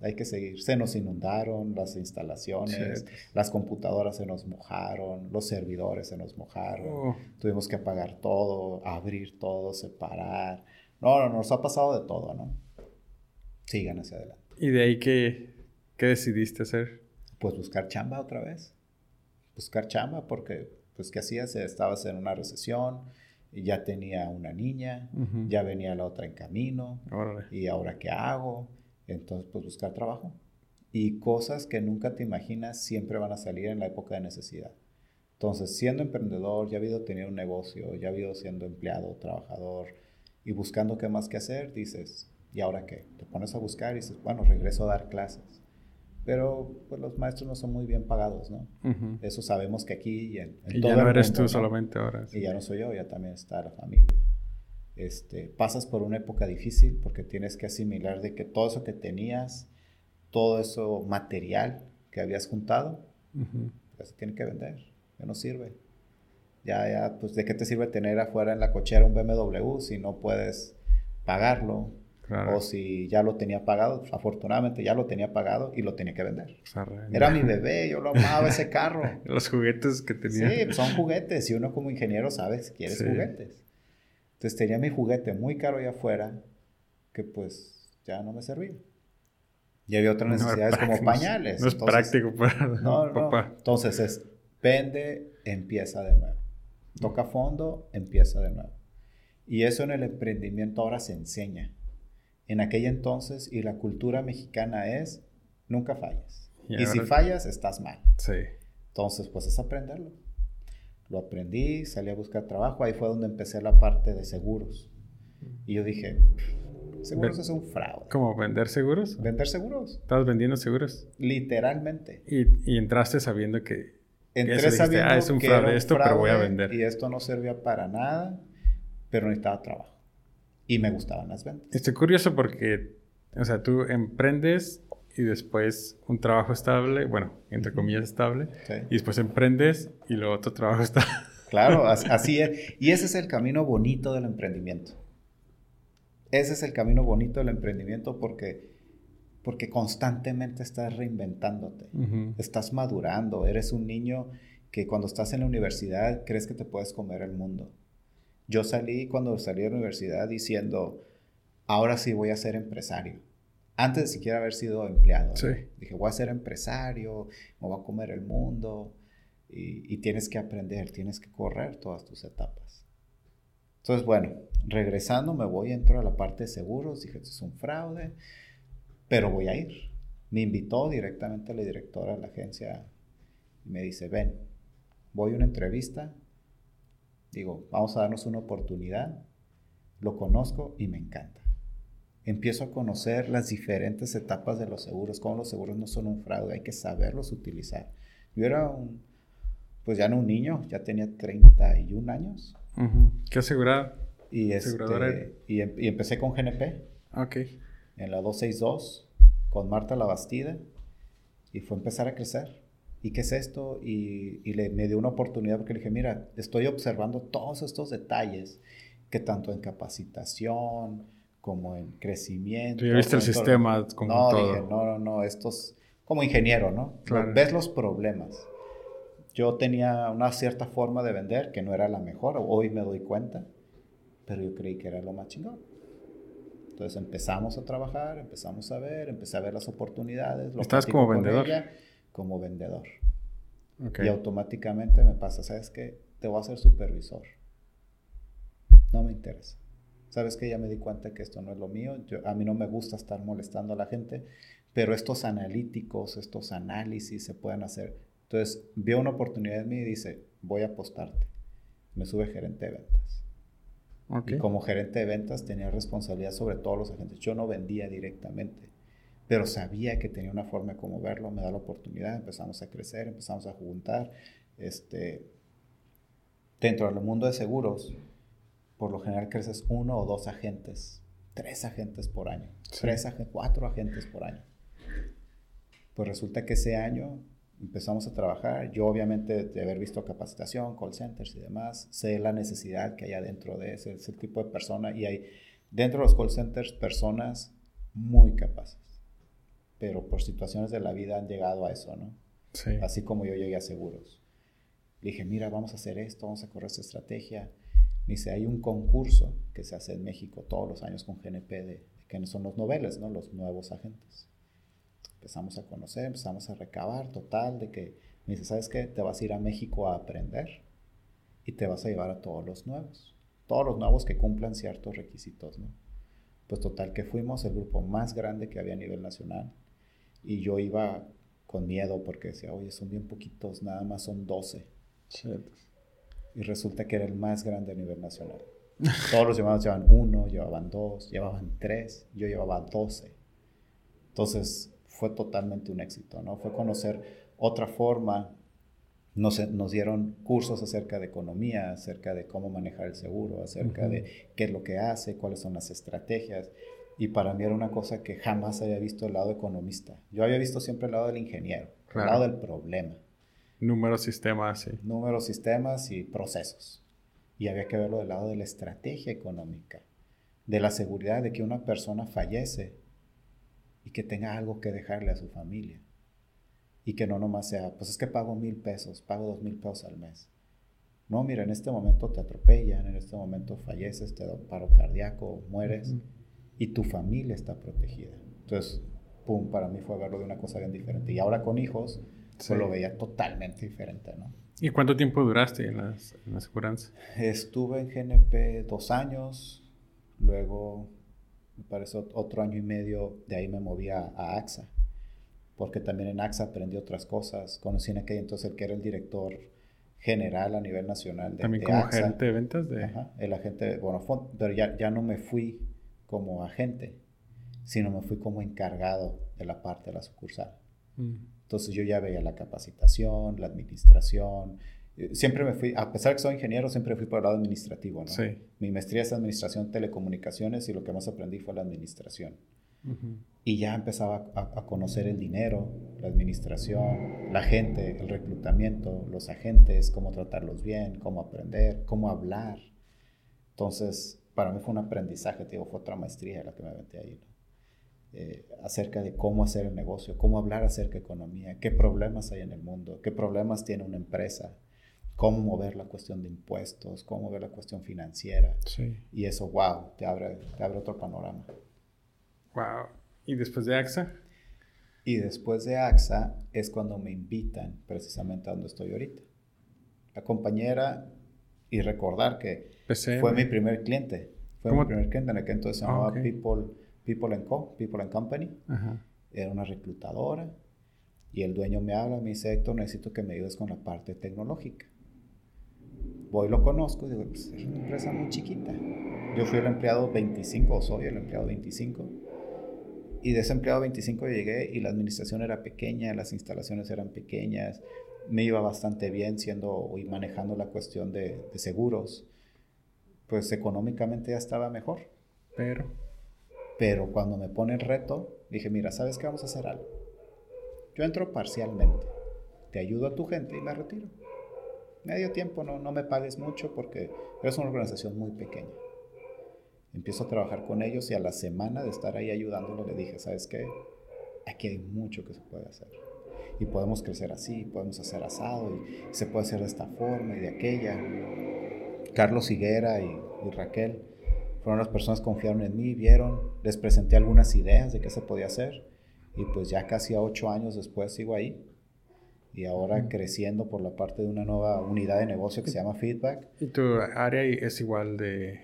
hay que seguir. Se nos inundaron las instalaciones, las computadoras se nos mojaron, los servidores se nos mojaron, oh. tuvimos que apagar todo, abrir todo, separar. No, no, nos ha pasado de todo, ¿no? Sigan hacia adelante. ¿Y de ahí qué, qué decidiste hacer? pues buscar chamba otra vez. Buscar chamba porque, pues, ¿qué hacías? Estabas en una recesión, y ya tenía una niña, ya venía la otra en camino, y ahora qué hago, entonces pues buscar trabajo. Y cosas que nunca te imaginas siempre van a salir en la época de necesidad. Entonces, siendo emprendedor, ya habido tenido un negocio, ya habido siendo empleado, trabajador, y buscando qué más que hacer, dices, ¿y ahora qué? Te pones a buscar y dices, bueno, regreso a dar clases pero pues los maestros no son muy bien pagados, ¿no? Eso sabemos que aquí y en, y ya no eres tú solamente ahora. Y ya no soy yo, ya también está la familia. Este, pasas por una época difícil porque tienes que asimilar de que todo eso que tenías, todo eso material que habías juntado, pues se tiene que vender, ya no sirve. Ya, ya, pues de qué te sirve tener afuera en la cochera un BMW si no puedes pagarlo, o si ya lo tenía pagado, afortunadamente ya lo tenía pagado y lo tenía que vender. Era mi bebé, yo lo amaba ese carro. *laughs* Los juguetes que tenía. Sí, son juguetes y uno como ingeniero sabe si quieres juguetes. Entonces tenía mi juguete muy caro allá afuera que pues ya no me servía. Y había otras necesidades como pañales. No es práctico para no, papá. Entonces es, vende, empieza de nuevo. Toca fondo, empieza de nuevo. Y eso en el emprendimiento ahora se enseña en aquel entonces y la cultura mexicana es nunca falles. Y, si fallas, estás mal. Sí. Entonces, pues es aprenderlo. Lo aprendí, salí a buscar trabajo, ahí fue donde empecé la parte de seguros. Y yo dije, seguros es un fraude. ¿Cómo vender seguros? Vender seguros. ¿Estabas vendiendo seguros? Literalmente. Y, entraste sabiendo que... Entré sabiendo ah, es un fraude esto, pero voy a vender. Y esto no servía para nada, pero necesitaba trabajo y me gustaban las ventas. Estoy curioso porque, o sea, tú emprendes y después un trabajo estable, bueno, entre comillas estable, y después emprendes y luego otro trabajo *laughs* está. Claro, así es. Y ese es el camino bonito del emprendimiento. Ese es el camino bonito del emprendimiento porque, porque constantemente estás reinventándote, estás madurando, eres un niño que cuando estás en la universidad crees que te puedes comer el mundo. Yo salí cuando salí de la universidad diciendo, ahora sí voy a ser empresario. Antes de siquiera haber sido empleado. Dije, voy a ser empresario, me voy a comer el mundo. Y, tienes que aprender, tienes que correr todas tus etapas. Entonces, bueno, regresando, me voy, entro a la parte de seguros. Dije, esto es un fraude, pero voy a ir. Me invitó directamente la directora de la agencia y me dice, ven, voy a una entrevista, Digo, vamos a darnos una oportunidad. Lo conozco y me encanta. Empiezo a conocer las diferentes etapas de los seguros, cómo los seguros no son un fraude, hay que saberlos utilizar. Yo era un, pues ya no un niño, ya tenía 31 años. ¿Qué asegurar? Y, este, y, em, y, empecé con GNP. Ok. En la 262, con Marta Labastida, y fue empezar a crecer. ¿y qué es esto? Y, le, me dio una oportunidad porque le dije, mira, estoy observando todos estos detalles que tanto en capacitación como en crecimiento. ¿Y viste el sistema como no, Dije, no, no, no, estos, como ingeniero, ¿no? Ves los problemas. Yo tenía una cierta forma de vender que no era la mejor, hoy me doy cuenta, pero yo creí que era lo más chingón. Entonces empezamos a trabajar, empezamos a ver, empecé a ver las oportunidades. ¿Estás como vendedor? como vendedor. Y automáticamente me pasa, ¿sabes qué? Te voy a hacer supervisor. No me interesa. ¿Sabes qué? Ya me di cuenta que esto no es lo mío. a mí no me gusta estar molestando a la gente, pero estos analíticos, estos análisis se pueden hacer. Entonces, vio una oportunidad en mí y dice, voy a apostarte. Me sube gerente de ventas. Y como gerente de ventas tenía responsabilidad sobre todos los agentes. Yo no vendía directamente pero sabía que tenía una forma de cómo verlo, me da la oportunidad, empezamos a crecer, empezamos a juntar. Este, dentro del mundo de seguros, por lo general creces uno o dos agentes, tres agentes por año, tres, cuatro agentes por año. Pues resulta que ese año empezamos a trabajar. Yo obviamente de haber visto capacitación, call centers y demás, sé la necesidad que hay dentro de ese, ese tipo de persona y hay dentro de los call centers personas muy capaces pero por situaciones de la vida han llegado a eso, ¿no? Sí. Así como yo llegué a seguros. Le dije, mira, vamos a hacer esto, vamos a correr esta estrategia. Dice, hay un concurso que se hace en México todos los años con GNP, de, que son los noveles, ¿no? Los nuevos agentes. Empezamos a conocer, empezamos a recabar, total, de que me dice, ¿sabes qué? Te vas a ir a México a aprender y te vas a llevar a todos los nuevos, todos los nuevos que cumplan ciertos requisitos, ¿no? Pues total que fuimos el grupo más grande que había a nivel nacional y yo iba con miedo porque decía, oye, son bien poquitos, nada más son 12. Y resulta que era el más grande a nivel nacional. *laughs* Todos los llamados llevaban uno, llevaban dos, llevaban tres, yo llevaba 12. Entonces fue totalmente un éxito, ¿no? Fue conocer otra forma. Nos, nos dieron cursos acerca de economía, acerca de cómo manejar el seguro, acerca de qué es lo que hace, cuáles son las estrategias. Y para mí era una cosa que jamás había visto el lado economista. Yo había visto siempre el lado del ingeniero, el lado del problema. Números, sistemas, sí. Números, sistemas y procesos. Y había que verlo del lado de la estrategia económica, de la seguridad de que una persona fallece y que tenga algo que dejarle a su familia. Y que no nomás sea, pues es que pago mil pesos, pago dos mil pesos al mes. No, mira, en este momento te atropellan, en este momento falleces, te da un paro cardíaco, mueres y tu familia está protegida. Entonces, pum, para mí fue verlo de una cosa bien diferente. Y ahora con hijos, pues lo veía totalmente diferente, ¿no? ¿Y cuánto tiempo duraste en las, en la aseguranza? Estuve en GNP dos años, luego me parece otro año y medio, de ahí me moví a, AXA, porque también en AXA aprendí otras cosas. Conocí en aquel entonces el que era el director general a nivel nacional de También como agente de ventas de... Ajá, el agente, bueno, pero ya, ya no me fui como agente, sino me fui como encargado de la parte de la sucursal. Mm. Entonces yo ya veía la capacitación, la administración. Eh, siempre me fui, a pesar de que soy ingeniero, siempre fui por el lado administrativo, ¿no? Sí. Mi maestría es administración telecomunicaciones y lo que más aprendí fue la administración. Y ya empezaba a, a, conocer el dinero, la administración, la gente, el reclutamiento, los agentes, cómo tratarlos bien, cómo aprender, cómo hablar. Entonces, para mí fue un aprendizaje, digo, fue otra maestría la que me aventé ahí, eh, acerca de cómo hacer el negocio, cómo hablar acerca de economía, qué problemas hay en el mundo, qué problemas tiene una empresa, cómo mover la cuestión de impuestos, cómo mover la cuestión financiera. Y eso, wow, te abre, te abre otro panorama. Wow. ¿Y después de AXA? Y después de AXA es cuando me invitan precisamente a donde estoy ahorita. La compañera, y recordar que fue mi primer cliente. Fue mi primer cliente en el que entonces se ah, llamaba People, People Co., People and Company. Era una reclutadora. Y el dueño me habla, me dice, Héctor, necesito que me ayudes con la parte tecnológica. Voy, lo conozco y digo, pues es una empresa muy chiquita. Yo fui el empleado 25, o soy el empleado 25. Y de ese empleado 25 llegué y la administración era pequeña, las instalaciones eran pequeñas, me iba bastante bien siendo y manejando la cuestión de, de seguros pues económicamente ya estaba mejor. Pero. Pero cuando me pone el reto, dije, mira, ¿sabes qué? Vamos a hacer algo. Yo entro parcialmente. Te ayudo a tu gente y me retiro. Medio tiempo, no, no me pagues mucho porque eres una organización muy pequeña. Empiezo a trabajar con ellos y a la semana de estar ahí ayudándolo le dije, ¿sabes qué? Aquí hay mucho que se puede hacer. Y podemos crecer así, podemos hacer asado y se puede hacer de esta forma y de aquella Carlos Higuera y, Raquel fueron las personas que confiaron en mí, vieron, les presenté algunas ideas de qué se podía hacer y pues ya casi a ocho años después sigo ahí y ahora creciendo por la parte de una nueva unidad de negocio que se llama Feedback. ¿Y tu área es igual de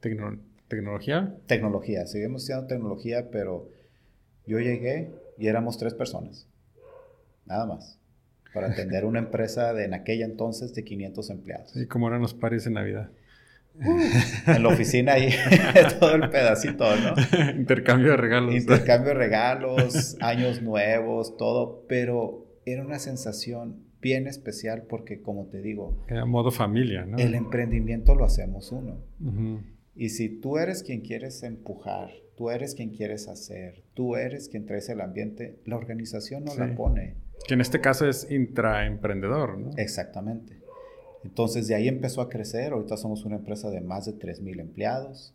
tecnología? Tecnología, seguimos siendo tecnología, pero yo llegué y éramos tres personas, nada más para atender una *laughs* empresa de en aquella entonces de 500 empleados. ¿Y cómo eran los pares en Navidad? En la oficina ahí, *laughs* todo el pedacito, ¿no? Intercambio de regalos. Intercambio de regalos, años nuevos, todo, pero era una sensación bien especial porque, como te digo... Era modo familia, ¿no? El emprendimiento lo hacemos uno. Y si tú eres quien quieres empujar, tú eres quien quieres hacer, tú eres quien traes el ambiente, la organización no la pone. Que en este caso es intraemprendedor, ¿no? Exactamente. Entonces de ahí empezó a crecer. Ahorita somos una empresa de más de 3.000 empleados.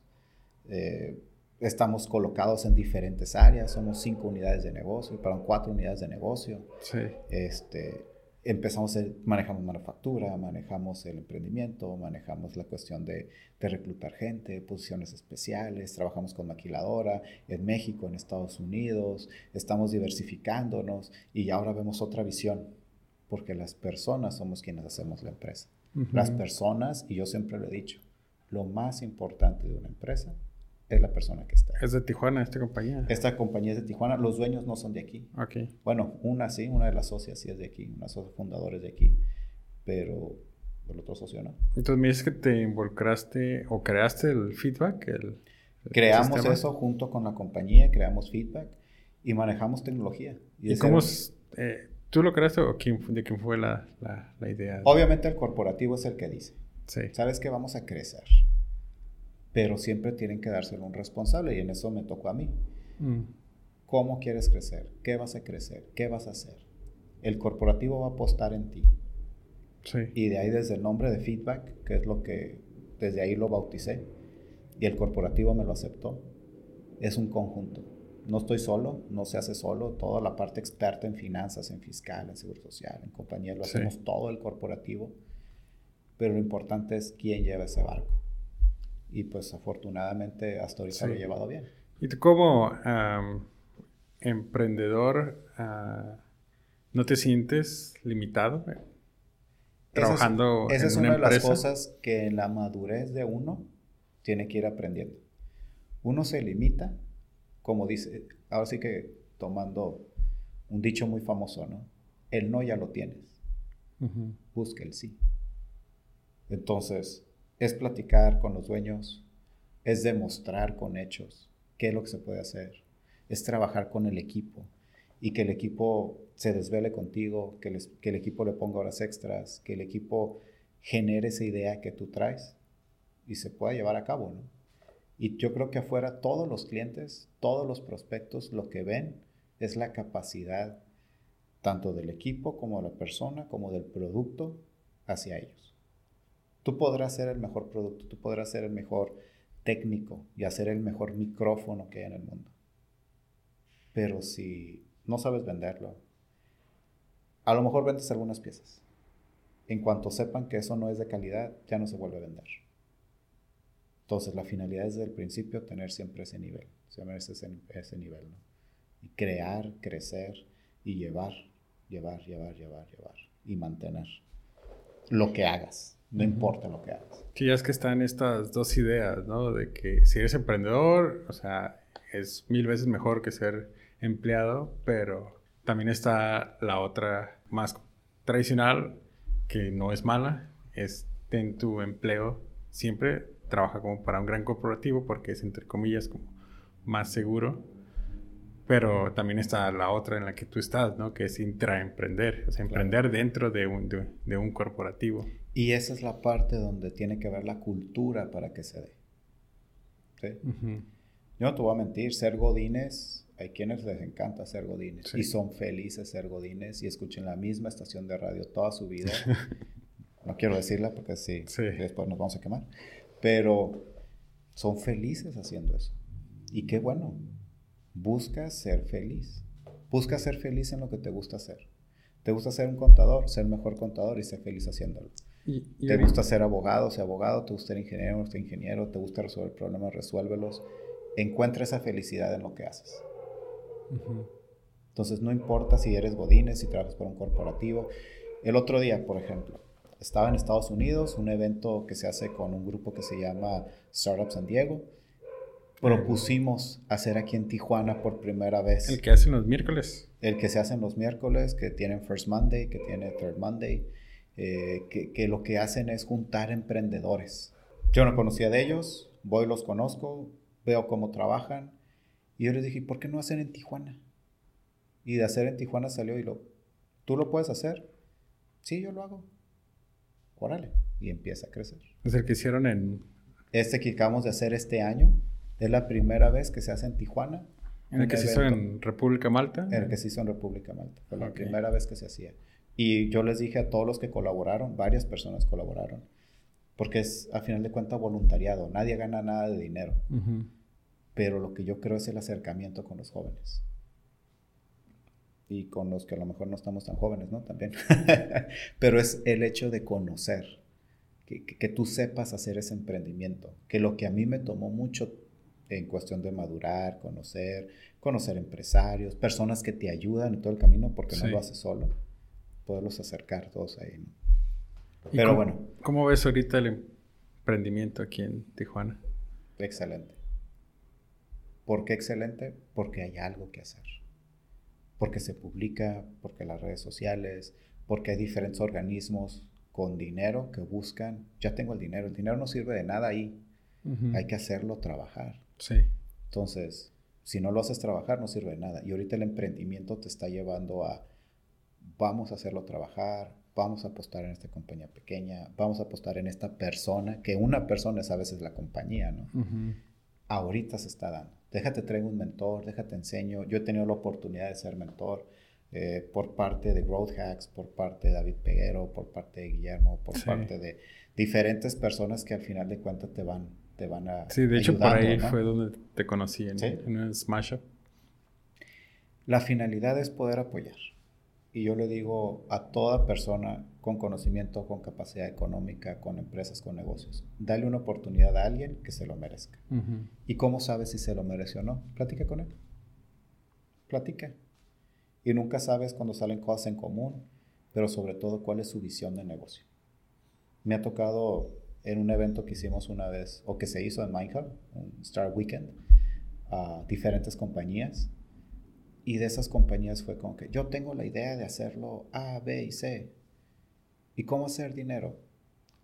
Eh, estamos colocados en diferentes áreas. Somos cinco unidades de negocio, perdón, cuatro unidades de negocio. Sí. Este, empezamos, a, manejamos manufactura, manejamos el emprendimiento, manejamos la cuestión de, de, reclutar gente, posiciones especiales, trabajamos con maquiladora en México, en Estados Unidos, estamos diversificándonos y ahora vemos otra visión, porque las personas somos quienes hacemos la empresa. Las personas, y yo siempre lo he dicho, lo más importante de una empresa es la persona que está. ¿Es de Tijuana esta compañía? Esta compañía es de Tijuana. Los dueños no son de aquí. Ok. Bueno, una sí, una de las socias sí es de aquí, una socia fundadores de aquí, pero el otro socio no. Entonces me dices que te involucraste o creaste el feedback. El, creamos eso junto con la compañía, creamos feedback y manejamos tecnología. ¿Y, cómo es, eh, tú lo creaste o quién, de quién fue la, la, la idea? Obviamente el corporativo es el que dice. Sí. Sabes que vamos a crecer pero siempre tienen que dárselo un responsable y en eso me tocó a mí. Mm. ¿Cómo quieres crecer? ¿Qué vas a crecer? ¿Qué vas a hacer? El corporativo va a apostar en ti. Sí. Y de ahí desde el nombre de feedback, que es lo que desde ahí lo bauticé, y el corporativo me lo aceptó. Es un conjunto. No estoy solo, no se hace solo. Toda la parte experta en finanzas, en fiscal, en seguro social, en compañía, lo hacemos todo el corporativo. Pero lo importante es quién lleva ese barco y pues afortunadamente hasta ahorita lo he llevado bien. ¿Y tú como emprendedor ah, no te sientes limitado? Eh, trabajando esa es, una, de las cosas que en la madurez de uno tiene que ir aprendiendo. Uno se limita, como dice, ahora sí que tomando un dicho muy famoso, ¿no? El no ya lo tienes. Busca el sí. Entonces, es platicar con los dueños, es demostrar con hechos qué es lo que se puede hacer, es trabajar con el equipo y que el equipo se desvele contigo, que, que el equipo le ponga horas extras, que el equipo genere esa idea que tú traes y se pueda llevar a cabo, ¿no? Y yo creo que afuera todos los clientes, todos los prospectos, lo que ven es la capacidad tanto del equipo como de la persona, como del producto hacia ellos. Tú podrás ser el mejor producto, tú podrás ser el mejor técnico y hacer el mejor micrófono que hay en el mundo. Pero si no sabes venderlo, a lo mejor vendes algunas piezas. En cuanto sepan que eso no es de calidad, ya no se vuelve a vender. Entonces, la finalidad es desde el principio tener siempre ese nivel, siempre ese, ese nivel, ¿no? Y crear, crecer y llevar, llevar, llevar, llevar, llevar y mantener lo que hagas. No importa lo que hagas. Sí, ya es que están estas dos ideas, ¿no? De que si eres emprendedor, o sea, es mil veces mejor que ser empleado, pero también está la otra más tradicional, que no es mala, es ten tu empleo siempre, trabaja como para un gran corporativo porque es entre comillas como más seguro pero también está la otra en la que tú estás, ¿no? Que es intraemprender, o sea, emprender dentro de un, de, un, corporativo. Y esa es la parte donde tiene que ver la cultura para que se dé. ¿Sí? Yo no te voy a mentir, ser godines, hay quienes les encanta ser godines y son felices ser godines y escuchan la misma estación de radio toda su vida. *laughs* no quiero decirla porque sí, después nos vamos a quemar, pero son felices haciendo eso. Y qué bueno, Busca ser feliz. Busca ser feliz en lo que te gusta hacer. ¿Te gusta ser un contador? Ser mejor contador y ser feliz haciéndolo. ¿Te gusta ser abogado? Ser abogado. ¿Te gusta ser ingeniero? Ser ingeniero. ¿Te gusta resolver problemas? Resuélvelos. Encuentra esa felicidad en lo que haces. Entonces, no importa si eres godines, si trabajas por un corporativo. El otro día, por ejemplo, estaba en Estados Unidos, un evento que se hace con un grupo que se llama Startup San Diego propusimos hacer aquí en Tijuana por primera vez. El que hacen los miércoles. El que se hacen los miércoles, que tienen First Monday, que tiene Third Monday, eh, que, que, lo que hacen es juntar emprendedores. Yo no conocía de ellos, voy, los conozco, veo cómo trabajan, y yo les dije, ¿por qué no hacen en Tijuana? Y de hacer en Tijuana salió y lo, ¿tú lo puedes hacer? Sí, yo lo hago. Órale. Y empieza a crecer. Es el que hicieron en... Este que acabamos de hacer este año, es la primera vez que se hace en Tijuana. ¿En el que se hizo en República Malta? En el que se hizo en República Malta. Fue la primera vez que se hacía. Y yo les dije a todos los que colaboraron, varias personas colaboraron, porque es a final de cuentas voluntariado, nadie gana nada de dinero. Pero lo que yo creo es el acercamiento con los jóvenes. Y con los que a lo mejor no estamos tan jóvenes, ¿no? También. *laughs* Pero es el hecho de conocer, que, que, tú sepas hacer ese emprendimiento, que lo que a mí me tomó mucho en cuestión de madurar, conocer, conocer empresarios, personas que te ayudan en todo el camino porque no lo haces solo, poderlos acercar todos ahí. Pero bueno. ¿Cómo ves ahorita el emprendimiento aquí en Tijuana? Excelente. ¿Por qué excelente? Porque hay algo que hacer. Porque se publica, porque las redes sociales, porque hay diferentes organismos con dinero que buscan, ya tengo el dinero, el dinero no sirve de nada ahí, hay que hacerlo trabajar. Sí. Entonces, si no lo haces trabajar, no sirve de nada. Y ahorita el emprendimiento te está llevando a, vamos a hacerlo trabajar, vamos a apostar en esta compañía pequeña, vamos a apostar en esta persona, que una persona es a veces la compañía, ¿no? Ahorita se está dando. Déjate traigo un mentor, déjate enseño. Yo he tenido la oportunidad de ser mentor eh, por parte de Growth Hacks, por parte de David Peguero, por parte de Guillermo, por parte de diferentes personas que al final de cuentas te van, te van a. Sí, de hecho, por ahí fue donde te conocí en, en un Smash Up. La finalidad es poder apoyar. Y yo le digo a toda persona con conocimiento, con capacidad económica, con empresas, con negocios, dale una oportunidad a alguien que se lo merezca. ¿Y cómo sabes si se lo merece o no? Platica con él. Platica. Y nunca sabes cuando salen cosas en común, pero sobre todo cuál es su visión de negocio. Me ha tocado en un evento que hicimos una vez, o que se hizo en Mindhub, un Star Weekend, a diferentes compañías y de esas compañías fue como que yo tengo la idea de hacerlo A, B y C. ¿Y cómo hacer dinero?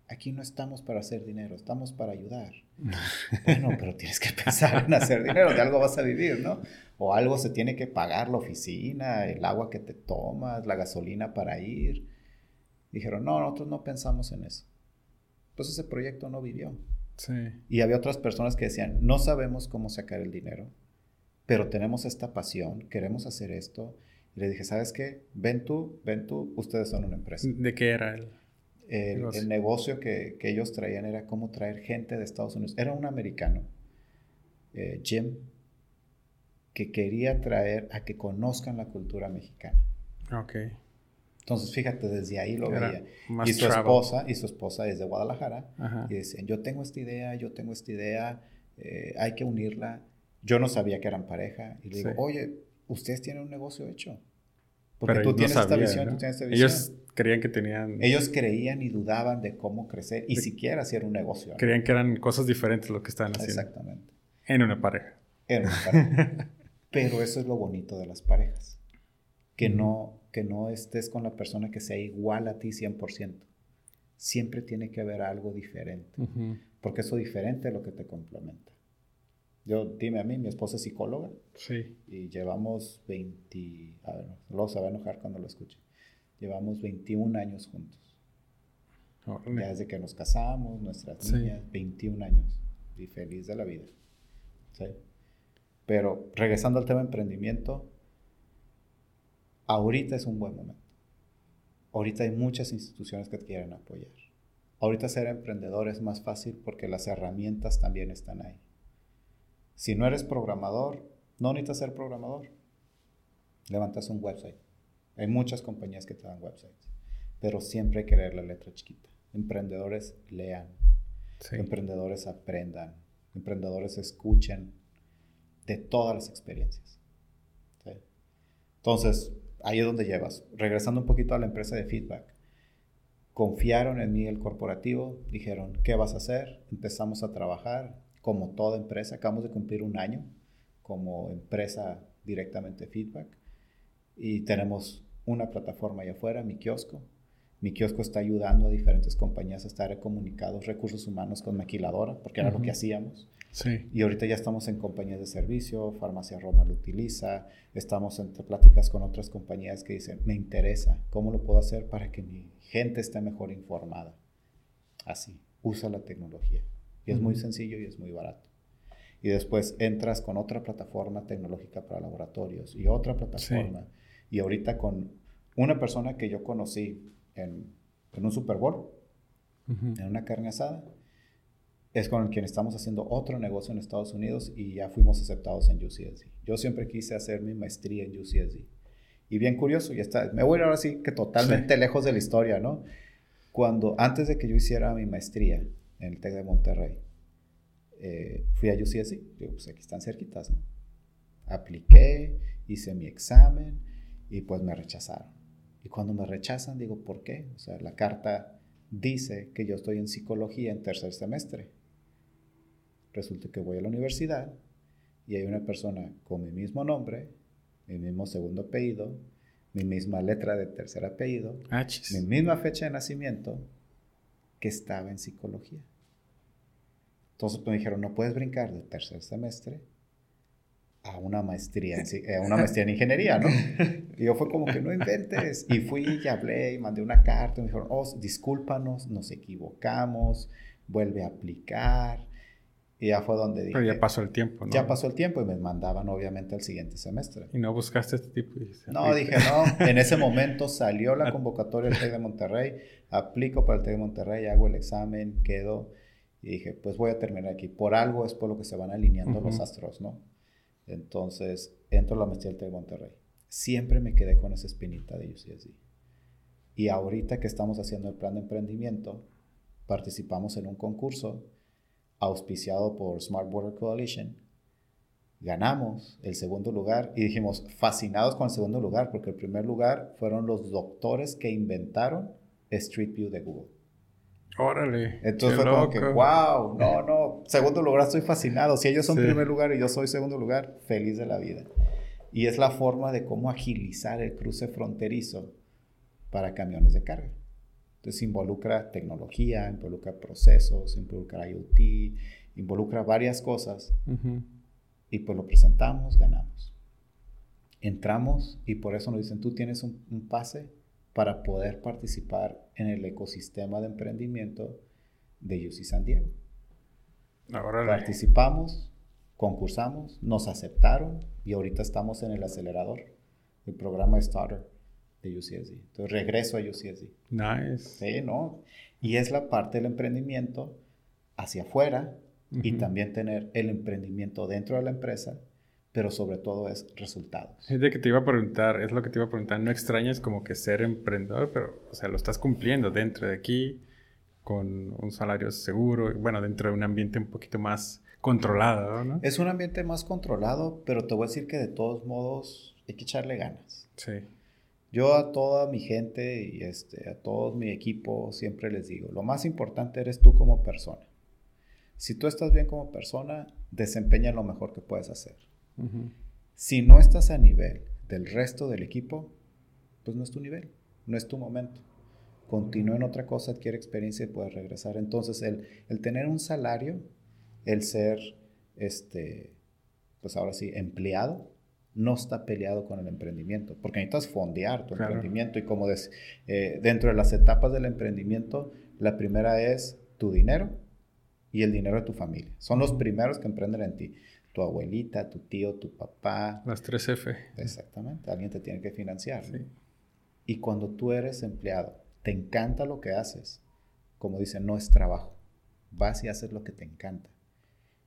Aquí no estamos para hacer dinero, estamos para ayudar. *laughs* bueno, pero tienes que pensar en hacer dinero, de algo vas a vivir, ¿no? O algo se tiene que pagar la oficina, el agua que te tomas, la gasolina para ir. Dijeron, no, nosotros no pensamos en eso. Entonces ese proyecto no vivió. Sí. Y había otras personas que decían, no sabemos cómo sacar el dinero, pero tenemos esta pasión, queremos hacer esto. Y le dije, ¿sabes qué? Ven tú, ven tú, ustedes son una empresa. ¿De qué era el, el negocio? que, que, ellos traían era cómo traer gente de Estados Unidos. Era un americano, eh, Jim, que quería traer a que conozcan la cultura mexicana. Ok. Entonces, fíjate, desde ahí lo veía. Y su esposa, y su esposa es de Guadalajara, y decían, yo tengo esta idea, yo tengo esta idea, eh, hay que unirla. Yo no sabía que eran pareja. Y le digo, oye, ustedes tienen un negocio hecho. Porque tú, tienes esta visión, tú tienes esta visión. Ellos creían que tenían... Ellos creían y dudaban de cómo crecer y siquiera hacer un negocio. Creían que eran cosas diferentes lo que estaban haciendo. Exactamente. En una pareja. En una pareja. *laughs* Pero eso es lo bonito de las parejas. Que, no, que no estés con la persona que sea igual a ti 100%. Siempre tiene que haber algo diferente. Porque eso diferente es lo que te complementa. Yo, dime a mí, mi esposa es psicóloga. Sí. Y llevamos 20, a ver, luego se va a enojar cuando lo escuche. Llevamos 21 años juntos. Ya desde que nos casamos, nuestras niñas, 21 años. Y feliz de la vida. ¿Sí? Pero regresando al tema de emprendimiento, ahorita es un buen momento. Ahorita hay muchas instituciones que te quieren apoyar. Ahorita ser emprendedor es más fácil porque las herramientas también están ahí. Si no eres programador, no necesitas ser programador. Levantas un website. Hay muchas compañías que te dan websites, pero siempre hay que leer la letra chiquita. Emprendedores lean, emprendedores aprendan, emprendedores escuchen de todas las experiencias. Entonces, ahí es donde llevas. Regresando un poquito a la empresa de feedback. Confiaron en mí el corporativo, dijeron, ¿qué vas a hacer? Empezamos a trabajar, como toda empresa. Acabamos de cumplir un año como empresa directamente feedback y tenemos una plataforma allá afuera, mi kiosco. Mi kiosco está ayudando a diferentes compañías a estar comunicados, recursos humanos con maquiladora, porque era lo que hacíamos. Sí. Y ahorita ya estamos en compañías de servicio, Farmacia Roma lo utiliza, estamos en pláticas con otras compañías que dicen, me interesa, ¿cómo lo puedo hacer para que mi gente esté mejor informada? Así, usa la tecnología. Y es muy sencillo y es muy barato. Y después entras con otra plataforma tecnológica para laboratorios y otra plataforma. Y ahorita con una persona que yo conocí en, en un Super Bowl, en una carne asada, es con quien estamos haciendo otro negocio en Estados Unidos y ya fuimos aceptados en UCSD. Yo siempre quise hacer mi maestría en UCSD Y bien curioso, y está, me voy ahora sí que totalmente lejos de la historia, ¿no? Cuando, antes de que yo hiciera mi maestría en el TEC de Monterrey, eh, fui a UCSC, digo, pues aquí están cerquitas, ¿no? Apliqué, hice mi examen y pues me rechazaron. Y cuando me rechazan, digo, ¿por qué? O sea, la carta dice que yo estoy en psicología en tercer semestre. Resulta que voy a la universidad y hay una persona con mi mismo nombre, mi mismo segundo apellido, mi misma letra de tercer apellido, ah, mi misma fecha de nacimiento, que estaba en psicología. Entonces me dijeron, no puedes brincar de tercer semestre a una maestría, en, una maestría en ingeniería, ¿no? Y yo fue como que no inventes. Y fui y hablé y mandé una carta y me dijeron, oh, discúlpanos, nos equivocamos, vuelve a aplicar. Y ya fue donde dije... Pero ya pasó el tiempo, ¿no? Ya pasó el tiempo y me mandaban obviamente al siguiente semestre. ¿Y no buscaste este tipo de... No, dije no. En ese momento salió la *laughs* convocatoria del TEC de Monterrey, aplico para el TEC de Monterrey, hago el examen, quedo y dije, pues voy a terminar aquí. Por algo es por lo que se van alineando los astros, ¿no? Entonces, entro a la maestría del TEC de Monterrey. Siempre me quedé con esa espinita de UCSD. Y ahorita que estamos haciendo el plan de emprendimiento, participamos en un concurso auspiciado por Smart Border Coalition. Ganamos el segundo lugar y dijimos, fascinados con el segundo lugar, porque el primer lugar fueron los doctores que inventaron Street View de Google. Órale. Entonces fue como que, wow, no, no, segundo lugar, estoy fascinado. Si ellos son primer lugar y yo soy segundo lugar, feliz de la vida. Y es la forma de cómo agilizar el cruce fronterizo para camiones de carga. Entonces involucra tecnología, involucra procesos, involucra IoT, involucra varias cosas. Y pues lo presentamos, ganamos. Entramos y por eso nos dicen, tú tienes un, pase para poder participar en el ecosistema de emprendimiento de UC San Diego. Participamos, concursamos, nos aceptaron y ahorita estamos en el acelerador, el programa Starter de UCSD. Entonces regreso a UCSD. Nice. Sí, ¿no? Y es la parte del emprendimiento hacia afuera y también tener el emprendimiento dentro de la empresa, pero sobre todo es resultados. Es de que te iba a preguntar, es lo que te iba a preguntar, no extrañas como que ser emprendedor, pero, o sea, lo estás cumpliendo dentro de aquí, con un salario seguro, bueno, dentro de un ambiente un poquito más controlado, ¿no? Es un ambiente más controlado, pero te voy a decir que de todos modos hay que echarle ganas. Sí. Yo a toda mi gente y este, a todo mi equipo siempre les digo, lo más importante eres tú como persona. Si tú estás bien como persona, desempeña lo mejor que puedes hacer. Si no estás a nivel del resto del equipo, pues no es tu nivel, no es tu momento. Continúa en otra cosa, adquiere experiencia y puedes regresar. Entonces, el, el tener un salario, el ser, este, pues ahora sí, empleado, no está peleado con el emprendimiento, porque necesitas fondear tu emprendimiento y como eh, dentro de las etapas del emprendimiento, la primera es tu dinero y el dinero de tu familia. Son los primeros que emprenden en ti. Tu abuelita, tu tío, tu papá. Las tres F. Exactamente, alguien te tiene que financiar. Y cuando tú eres empleado, te encanta lo que haces, como dicen, no es trabajo. Vas y haces lo que te encanta.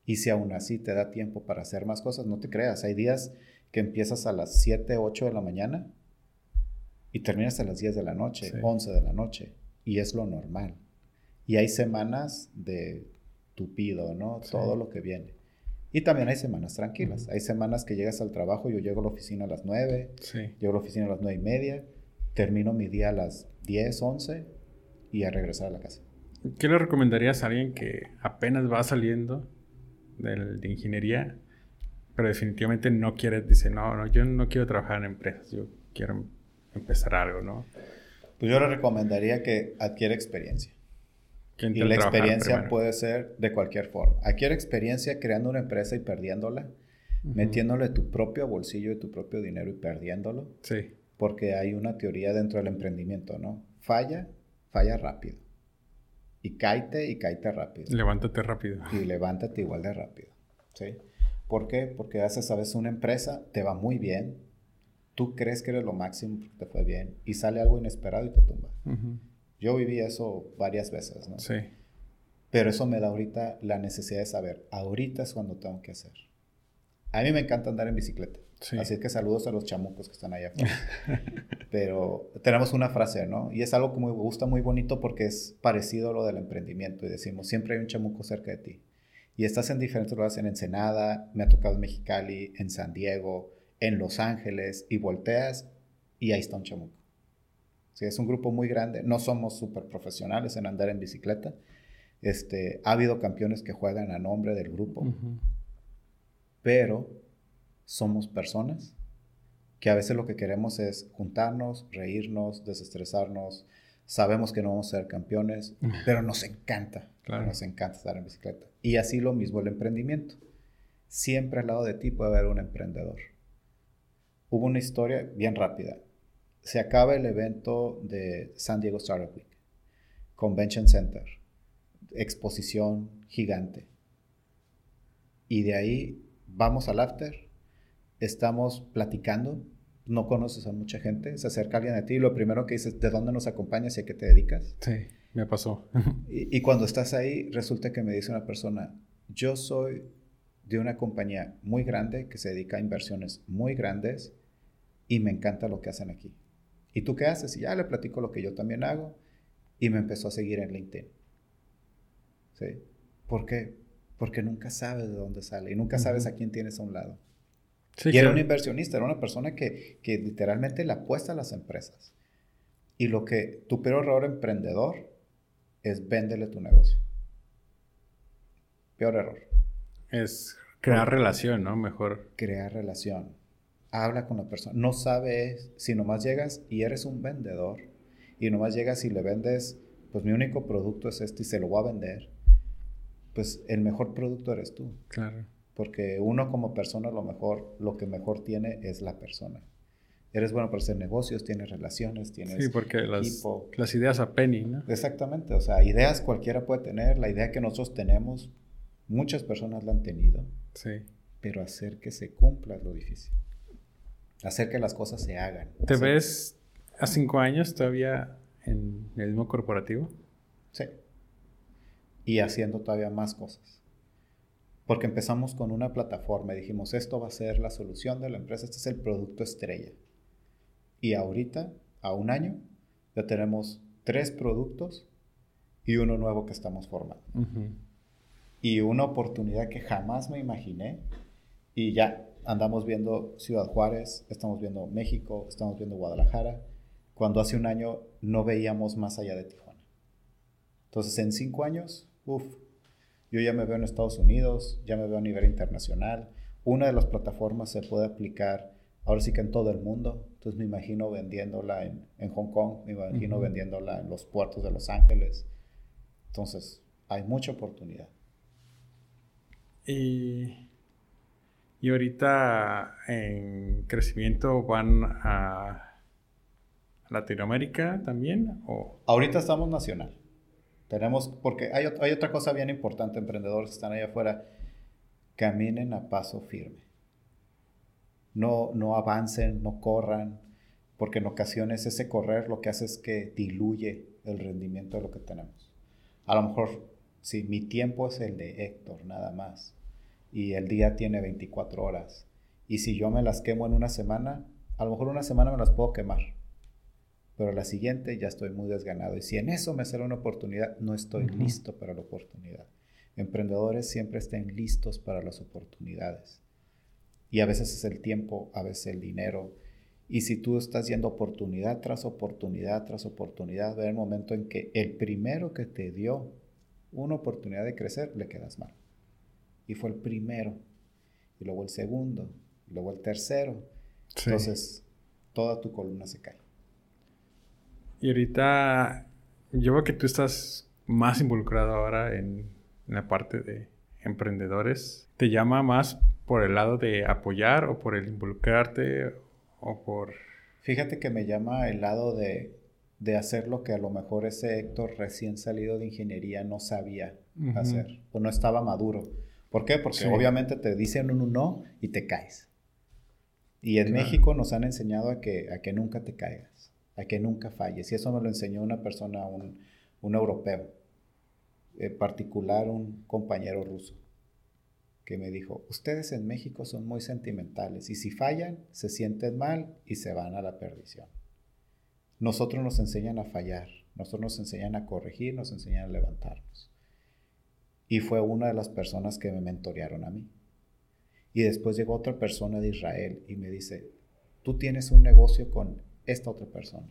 Y si aún así te da tiempo para hacer más cosas, no te creas. Hay días que empiezas a las 7, 8 de la mañana y terminas a las 10 de la noche, 11 de la noche. Y es lo normal. Y hay semanas de tupido, ¿no? Todo lo que viene. Y también hay semanas tranquilas. Hay semanas que llegas al trabajo, yo llego a la oficina a las 9, llego a la oficina a las 9 y media, termino mi día a las 10, 11 y a regresar a la casa. ¿Qué le recomendarías a alguien que apenas va saliendo de ingeniería pero definitivamente no quiere, dice, no, no, yo no quiero trabajar en empresas, yo quiero empezar algo, ¿no? Pues yo le recomendaría que adquiera experiencia. Y la experiencia puede ser de cualquier forma. Adquiere experiencia creando una empresa y perdiéndola, metiéndole tu propio bolsillo y tu propio dinero y perdiéndolo. Sí. Porque hay una teoría dentro del emprendimiento, ¿no? Falla, falla rápido. Y caite y caite rápido. Levántate rápido. Y levántate igual de rápido. ¿Sí? ¿Por qué? Porque haces a veces una empresa, te va muy bien, tú crees que eres lo máximo porque te fue bien y sale algo inesperado y te tumba. Yo viví eso varias veces, ¿no? Sí. Pero eso me da ahorita la necesidad de saber, ahorita es cuando tengo que hacer. A mí me encanta andar en bicicleta. Así que saludos a los chamucos que están allá afuera. *laughs* Pero tenemos una frase, ¿no? Y es algo que me gusta muy bonito porque es parecido a lo del emprendimiento. Y decimos, siempre hay un chamuco cerca de ti. Y estás en diferentes lugares, en Ensenada, me ha tocado en Mexicali, en San Diego, en Los Ángeles, y volteas y ahí está un chamuco. Sí, es un grupo muy grande. No somos súper profesionales en andar en bicicleta. Este, ha habido campeones que juegan a nombre del grupo. Pero somos personas que a veces lo que queremos es juntarnos, reírnos, desestresarnos. Sabemos que no vamos a ser campeones, pero nos encanta, nos encanta estar en bicicleta. Y así lo mismo el emprendimiento. Siempre al lado de ti puede haber un emprendedor. Hubo una historia bien rápida. Se acaba el evento de San Diego Startup Week, Convention Center, exposición gigante. Y de ahí vamos al after estamos platicando, no conoces a mucha gente, se acerca alguien a ti y lo primero que dices, ¿de dónde nos acompañas y a qué te dedicas? Sí, me pasó. y, cuando estás ahí, resulta que me dice una persona, yo soy de una compañía muy grande que se dedica a inversiones muy grandes y me encanta lo que hacen aquí. ¿Y tú qué haces? Y ya le platico lo que yo también hago y me empezó a seguir en LinkedIn. ¿Sí? ¿Por qué? Porque nunca sabes de dónde sale y nunca sabes a quién tienes a un lado y era un inversionista, era una persona que, que, literalmente le apuesta a las empresas. Y lo que tu peor error emprendedor es véndele tu negocio. Peor error. Es crear relación, ¿no? Mejor. Crear relación. Habla con la persona. No sabes si nomás llegas y eres un vendedor y nomás llegas y le vendes, pues mi único producto es este y se lo voy a vender. Pues el mejor producto eres tú. Claro porque uno como persona lo mejor, lo que mejor tiene es la persona. Eres bueno para hacer negocios, tienes relaciones, tienes sí, porque Las, las ideas a penny, ¿no? Exactamente, o sea, ideas cualquiera puede tener, la idea que nosotros tenemos, muchas personas la han tenido. Sí. Pero hacer que se cumpla es lo difícil. Hacer que las cosas se hagan. ¿Te ves a cinco años todavía en el mismo corporativo? Sí. Y haciendo todavía más cosas. Porque empezamos con una plataforma y dijimos, esto va a ser la solución de la empresa, este es el producto estrella. Y ahorita, a un año, ya tenemos tres productos y uno nuevo que estamos formando. Y una oportunidad que jamás me imaginé. Y ya andamos viendo Ciudad Juárez, estamos viendo México, estamos viendo Guadalajara, cuando hace un año no veíamos más allá de Tijuana. Entonces, en cinco años, uff, yo ya me veo en Estados Unidos, ya me veo a nivel internacional. Una de las plataformas se puede aplicar ahora sí que en todo el mundo. Entonces me imagino vendiéndola en, en Hong Kong, me imagino vendiéndola en los puertos de Los Ángeles. Entonces hay mucha oportunidad. Y, y ahorita en crecimiento van a Latinoamérica también? ¿o? Ahorita estamos nacional. Tenemos, porque hay, hay otra cosa bien importante, emprendedores que están allá afuera, caminen a paso firme. No, no avancen, no corran, porque en ocasiones ese correr lo que hace es que diluye el rendimiento de lo que tenemos. A lo mejor, si mi tiempo es el de Héctor nada más, y el día tiene 24 horas, y si yo me las quemo en una semana, a lo mejor una semana me las puedo quemar, pero la siguiente ya estoy muy desganado. Y si en eso me sale una oportunidad, no estoy listo para la oportunidad. Emprendedores siempre estén listos para las oportunidades. Y a veces es el tiempo, a veces el dinero. Y si tú estás yendo oportunidad tras oportunidad tras oportunidad, va el momento en que el primero que te dio una oportunidad de crecer, le quedas mal. Y fue el primero. Y luego el segundo. Y luego el tercero. Entonces, toda tu columna se cae. Y ahorita yo veo que tú estás más involucrado ahora en, la parte de emprendedores. ¿Te llama más por el lado de apoyar o por el involucrarte o por... Fíjate que me llama el lado de, hacer lo que a lo mejor ese Héctor recién salido de ingeniería no sabía hacer o no estaba maduro. ¿Por qué? Porque obviamente te dicen un no y te caes. Y en México nos han enseñado a que, a que nunca te caigas a que nunca falles. Y eso me lo enseñó una persona, un, un europeo, en particular un compañero ruso, que me dijo, ustedes en México son muy sentimentales y si fallan, se sienten mal y se van a la perdición. Nosotros nos enseñan a fallar, nosotros nos enseñan a corregir, nos enseñan a levantarnos. Y fue una de las personas que me mentorearon a mí. Y después llegó otra persona de Israel y me dice, tú tienes un negocio con esta otra persona.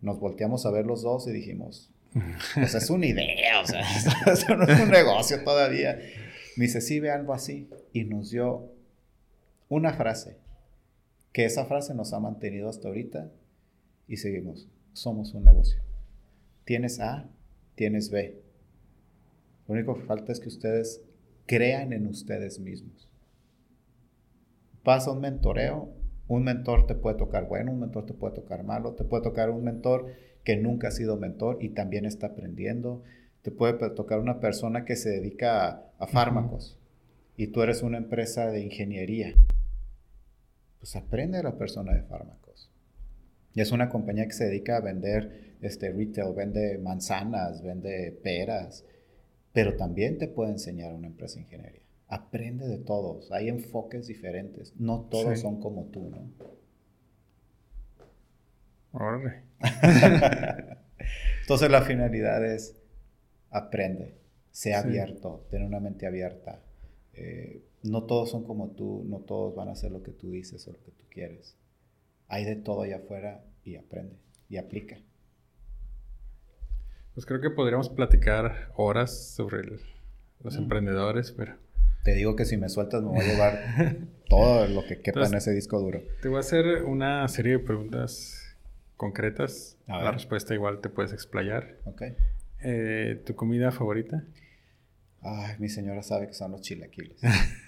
Nos volteamos a ver los dos y dijimos, *laughs* pues es una idea, o sea, *laughs* eso no es un negocio todavía. Me dice, sí, ve algo así. Y nos dio una frase, que esa frase nos ha mantenido hasta ahorita y seguimos. Somos un negocio. Tienes A, tienes B. Lo único que falta es que ustedes crean en ustedes mismos. Pasa un mentoreo, un mentor te puede tocar bueno, un mentor te puede tocar malo, te puede tocar un mentor que nunca ha sido mentor y también está aprendiendo, te puede tocar una persona que se dedica a, fármacos y tú eres una empresa de ingeniería. Pues aprende a la persona de fármacos. Y es una compañía que se dedica a vender este retail, vende manzanas, vende peras, pero también te puede enseñar una empresa de ingeniería. Aprende de todos, hay enfoques diferentes, no todos son como tú, ¿no? *laughs* *laughs* Entonces la finalidad es aprende, sea abierto, ten una mente abierta. Eh, no todos son como tú, no todos van a hacer lo que tú dices o lo que tú quieres. Hay de todo allá afuera y aprende y aplica. Pues creo que podríamos platicar horas sobre los mm. emprendedores, pero... Te digo que si me sueltas me voy a llevar *laughs* todo lo que quepa en ese disco duro. Te voy a hacer una serie de preguntas concretas. La respuesta igual te puedes explayar. Ok. Eh, ¿Tu comida favorita? Ay, mi señora sabe que son los chilaquiles.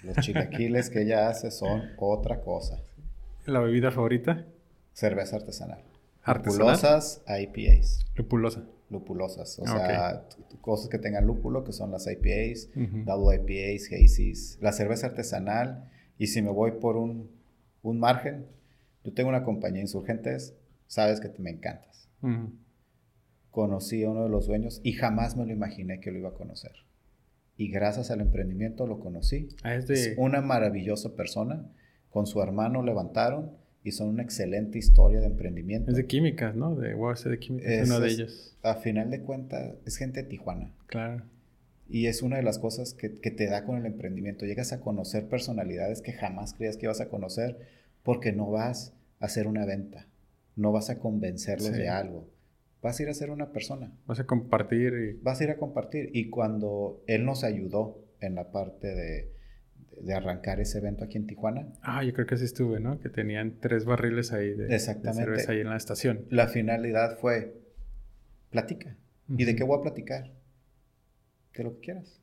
los chilaquiles que ella hace son otra cosa. ¿La bebida favorita? Cerveza artesanal. Lupulosas IPAs. Lupulosa. Lupulosas. O sea, cosas que tengan lúpulo, que son las IPAs, double IPAs, hazies. La cerveza artesanal. Y si me voy por un, un margen, yo tengo una compañía Insurgentes, sabes que me encantas conocí a uno de los dueños y jamás me lo imaginé que lo iba a conocer. Y gracias al emprendimiento lo conocí. Ah, es, una maravillosa persona. Con su hermano levantaron y son una excelente historia de emprendimiento. Es de químicas, ¿no? De UAS de químicas, es, una de ellas. A final de cuentas, es gente de Tijuana. Claro. Y es una de las cosas que, que, te da con el emprendimiento. Llegas a conocer personalidades que jamás creías que ibas a conocer porque no vas a hacer una venta. No vas a convencerlos de algo vas a ir a ser una persona. Vas a compartir. Y... Vas a ir a compartir. Y cuando él nos ayudó en la parte de, de arrancar ese evento aquí en Tijuana. Ah, yo creo que sí estuve, ¿no? Que tenían tres barriles ahí de, cerveza ahí en la estación. La finalidad fue, platica. ¿Y de qué voy a platicar? De lo que quieras.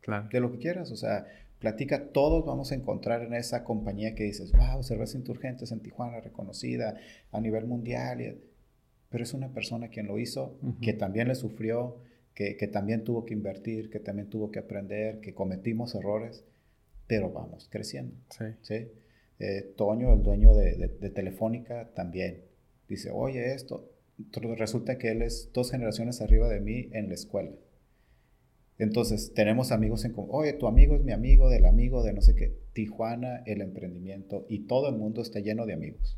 Claro. De lo que quieras. O sea, platica, todos vamos a encontrar en esa compañía que dices, wow, cerveza insurgentes en Tijuana, reconocida a nivel mundial. Pero es una persona quien lo hizo, que también le sufrió, que, también tuvo que invertir, que también tuvo que aprender, que cometimos errores, pero vamos creciendo. Sí. Eh, Toño, el dueño de, Telefónica, también dice, oye, esto, resulta que él es dos generaciones arriba de mí en la escuela. Entonces, tenemos amigos en común. Oye, tu amigo es mi amigo del amigo de no sé qué. Tijuana, el emprendimiento y todo el mundo está lleno de amigos.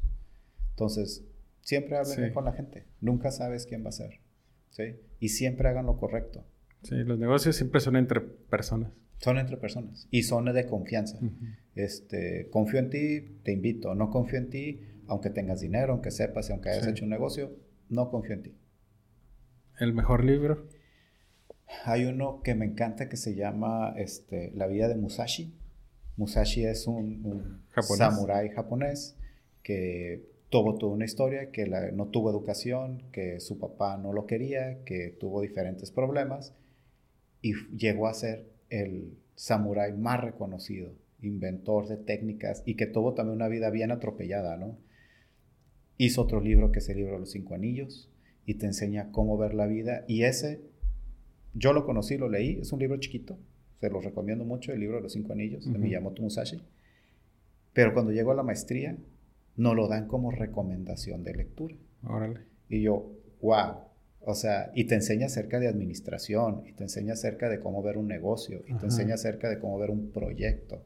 Entonces, Siempre hablen con la gente. Nunca sabes quién va a ser. ¿sí? Y siempre hagan lo correcto. Sí, los negocios siempre son entre personas. Son entre personas. Y son de confianza. este, confío en ti, te invito. No confío en ti, aunque tengas dinero, aunque sepas y aunque hayas hecho un negocio, no confío en ti. ¿El mejor libro? Hay uno que me encanta que se llama este, La vida de Musashi. Musashi es un, un samurái japonés que tuvo toda una historia, que no tuvo educación, que su papá no lo quería, que tuvo diferentes problemas y llegó a ser el samurái más reconocido, inventor de técnicas y que tuvo también una vida bien atropellada, ¿no? Hizo otro libro que es el libro de los cinco anillos y te enseña cómo ver la vida y ese yo lo conocí, lo leí, es un libro chiquito, se lo recomiendo mucho, el libro de los cinco anillos de Miyamoto Musashi. Pero cuando llegó a la maestría, no lo dan como recomendación de lectura. Órale. Y yo, wow, O sea, y te enseña acerca de administración, y te enseña acerca de cómo ver un negocio, y te enseña acerca de cómo ver un proyecto.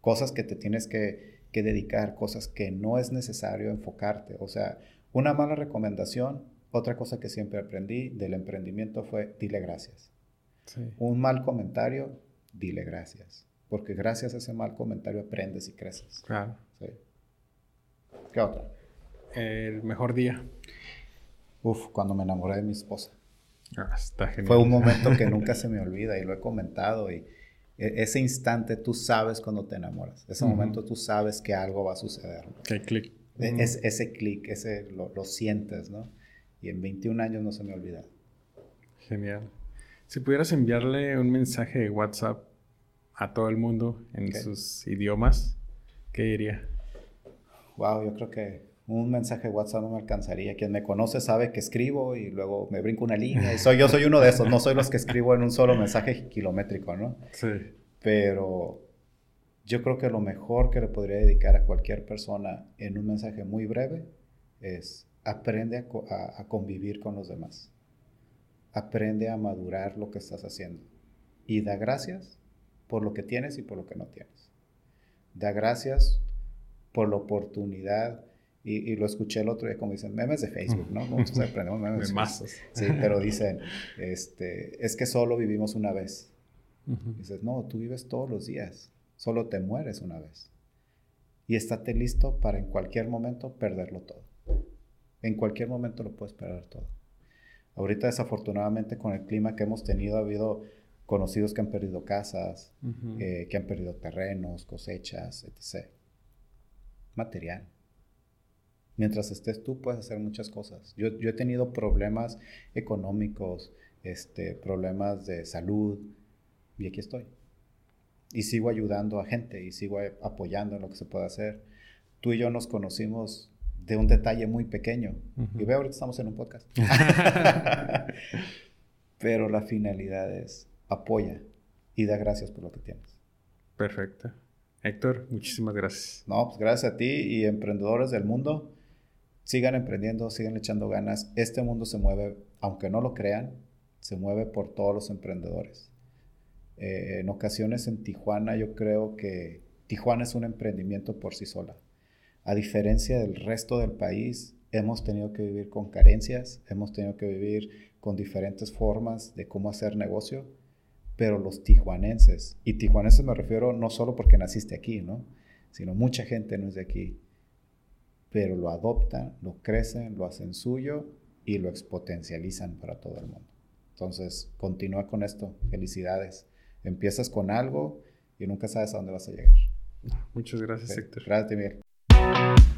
Cosas que te tienes que, que dedicar, cosas que no es necesario enfocarte. O sea, una mala recomendación, otra cosa que siempre aprendí del emprendimiento fue dile gracias. Un mal comentario, dile gracias. Porque gracias a ese mal comentario aprendes y creces. Claro. ¿Qué otra? El mejor día. Uf, cuando me enamoré de mi esposa. Ah, está genial. Fue un momento que *laughs* nunca se me olvida y lo he comentado. Y e, ese instante tú sabes cuando te enamoras. Ese momento tú sabes que algo va a suceder. Que clic. E, es, ese clic, ese lo, lo, sientes, ¿no? Y en 21 años no se me olvida. Genial. Si pudieras enviarle un mensaje de WhatsApp a todo el mundo en sus idiomas, ¿qué diría? Wow, yo creo que un mensaje de WhatsApp no me alcanzaría. Quien me conoce sabe que escribo y luego me brinco una línea. Y soy, yo soy uno de esos, no soy los que escribo en un solo mensaje kilométrico, ¿no? Sí. Pero yo creo que lo mejor que le podría dedicar a cualquier persona en un mensaje muy breve es aprende a, a convivir con los demás. Aprende a madurar lo que estás haciendo. Y da gracias por lo que tienes y por lo que no tienes. Da gracias por la oportunidad y, lo escuché el otro día, como dicen, memes de Facebook, ¿no? Muchos aprendemos memes de masas. Sí, pero dicen, este, es que solo vivimos una vez. Dices, no, tú vives todos los días, solo te mueres una vez. Y estate listo para en cualquier momento perderlo todo. En cualquier momento lo puedes perder todo. Ahorita desafortunadamente con el clima que hemos tenido ha habido conocidos que han perdido casas, eh, que han perdido terrenos, cosechas, etc. Material mientras estés tú puedes hacer muchas cosas. Yo, he tenido problemas económicos, este, problemas de salud y aquí estoy. Y sigo ayudando a gente y sigo apoyando en lo que se puede hacer. Tú y yo nos conocimos de un detalle muy pequeño. Y veo ahorita estamos en un podcast. *laughs* Pero la finalidad es apoya y da gracias por lo que tienes. Perfecto. Héctor, muchísimas gracias. No, pues gracias a ti y emprendedores del mundo sigan emprendiendo, sigan echando ganas. Este mundo se mueve, aunque no lo crean, se mueve por todos los emprendedores. Eh, en ocasiones en Tijuana yo creo que Tijuana es un emprendimiento por sí sola. A diferencia del resto del país, hemos tenido que vivir con carencias, hemos tenido que vivir con diferentes formas de cómo hacer negocio, pero los tijuanenses, y tijuanenses me refiero no solo porque naciste aquí, ¿no? sino mucha gente no es de aquí, pero lo adoptan, lo crecen, lo hacen suyo y lo exponencializan para todo el mundo. Entonces, continúa con esto. Felicidades. Empiezas con algo y nunca sabes a dónde vas a llegar. Muchas gracias, Héctor. Gracias, Miguel.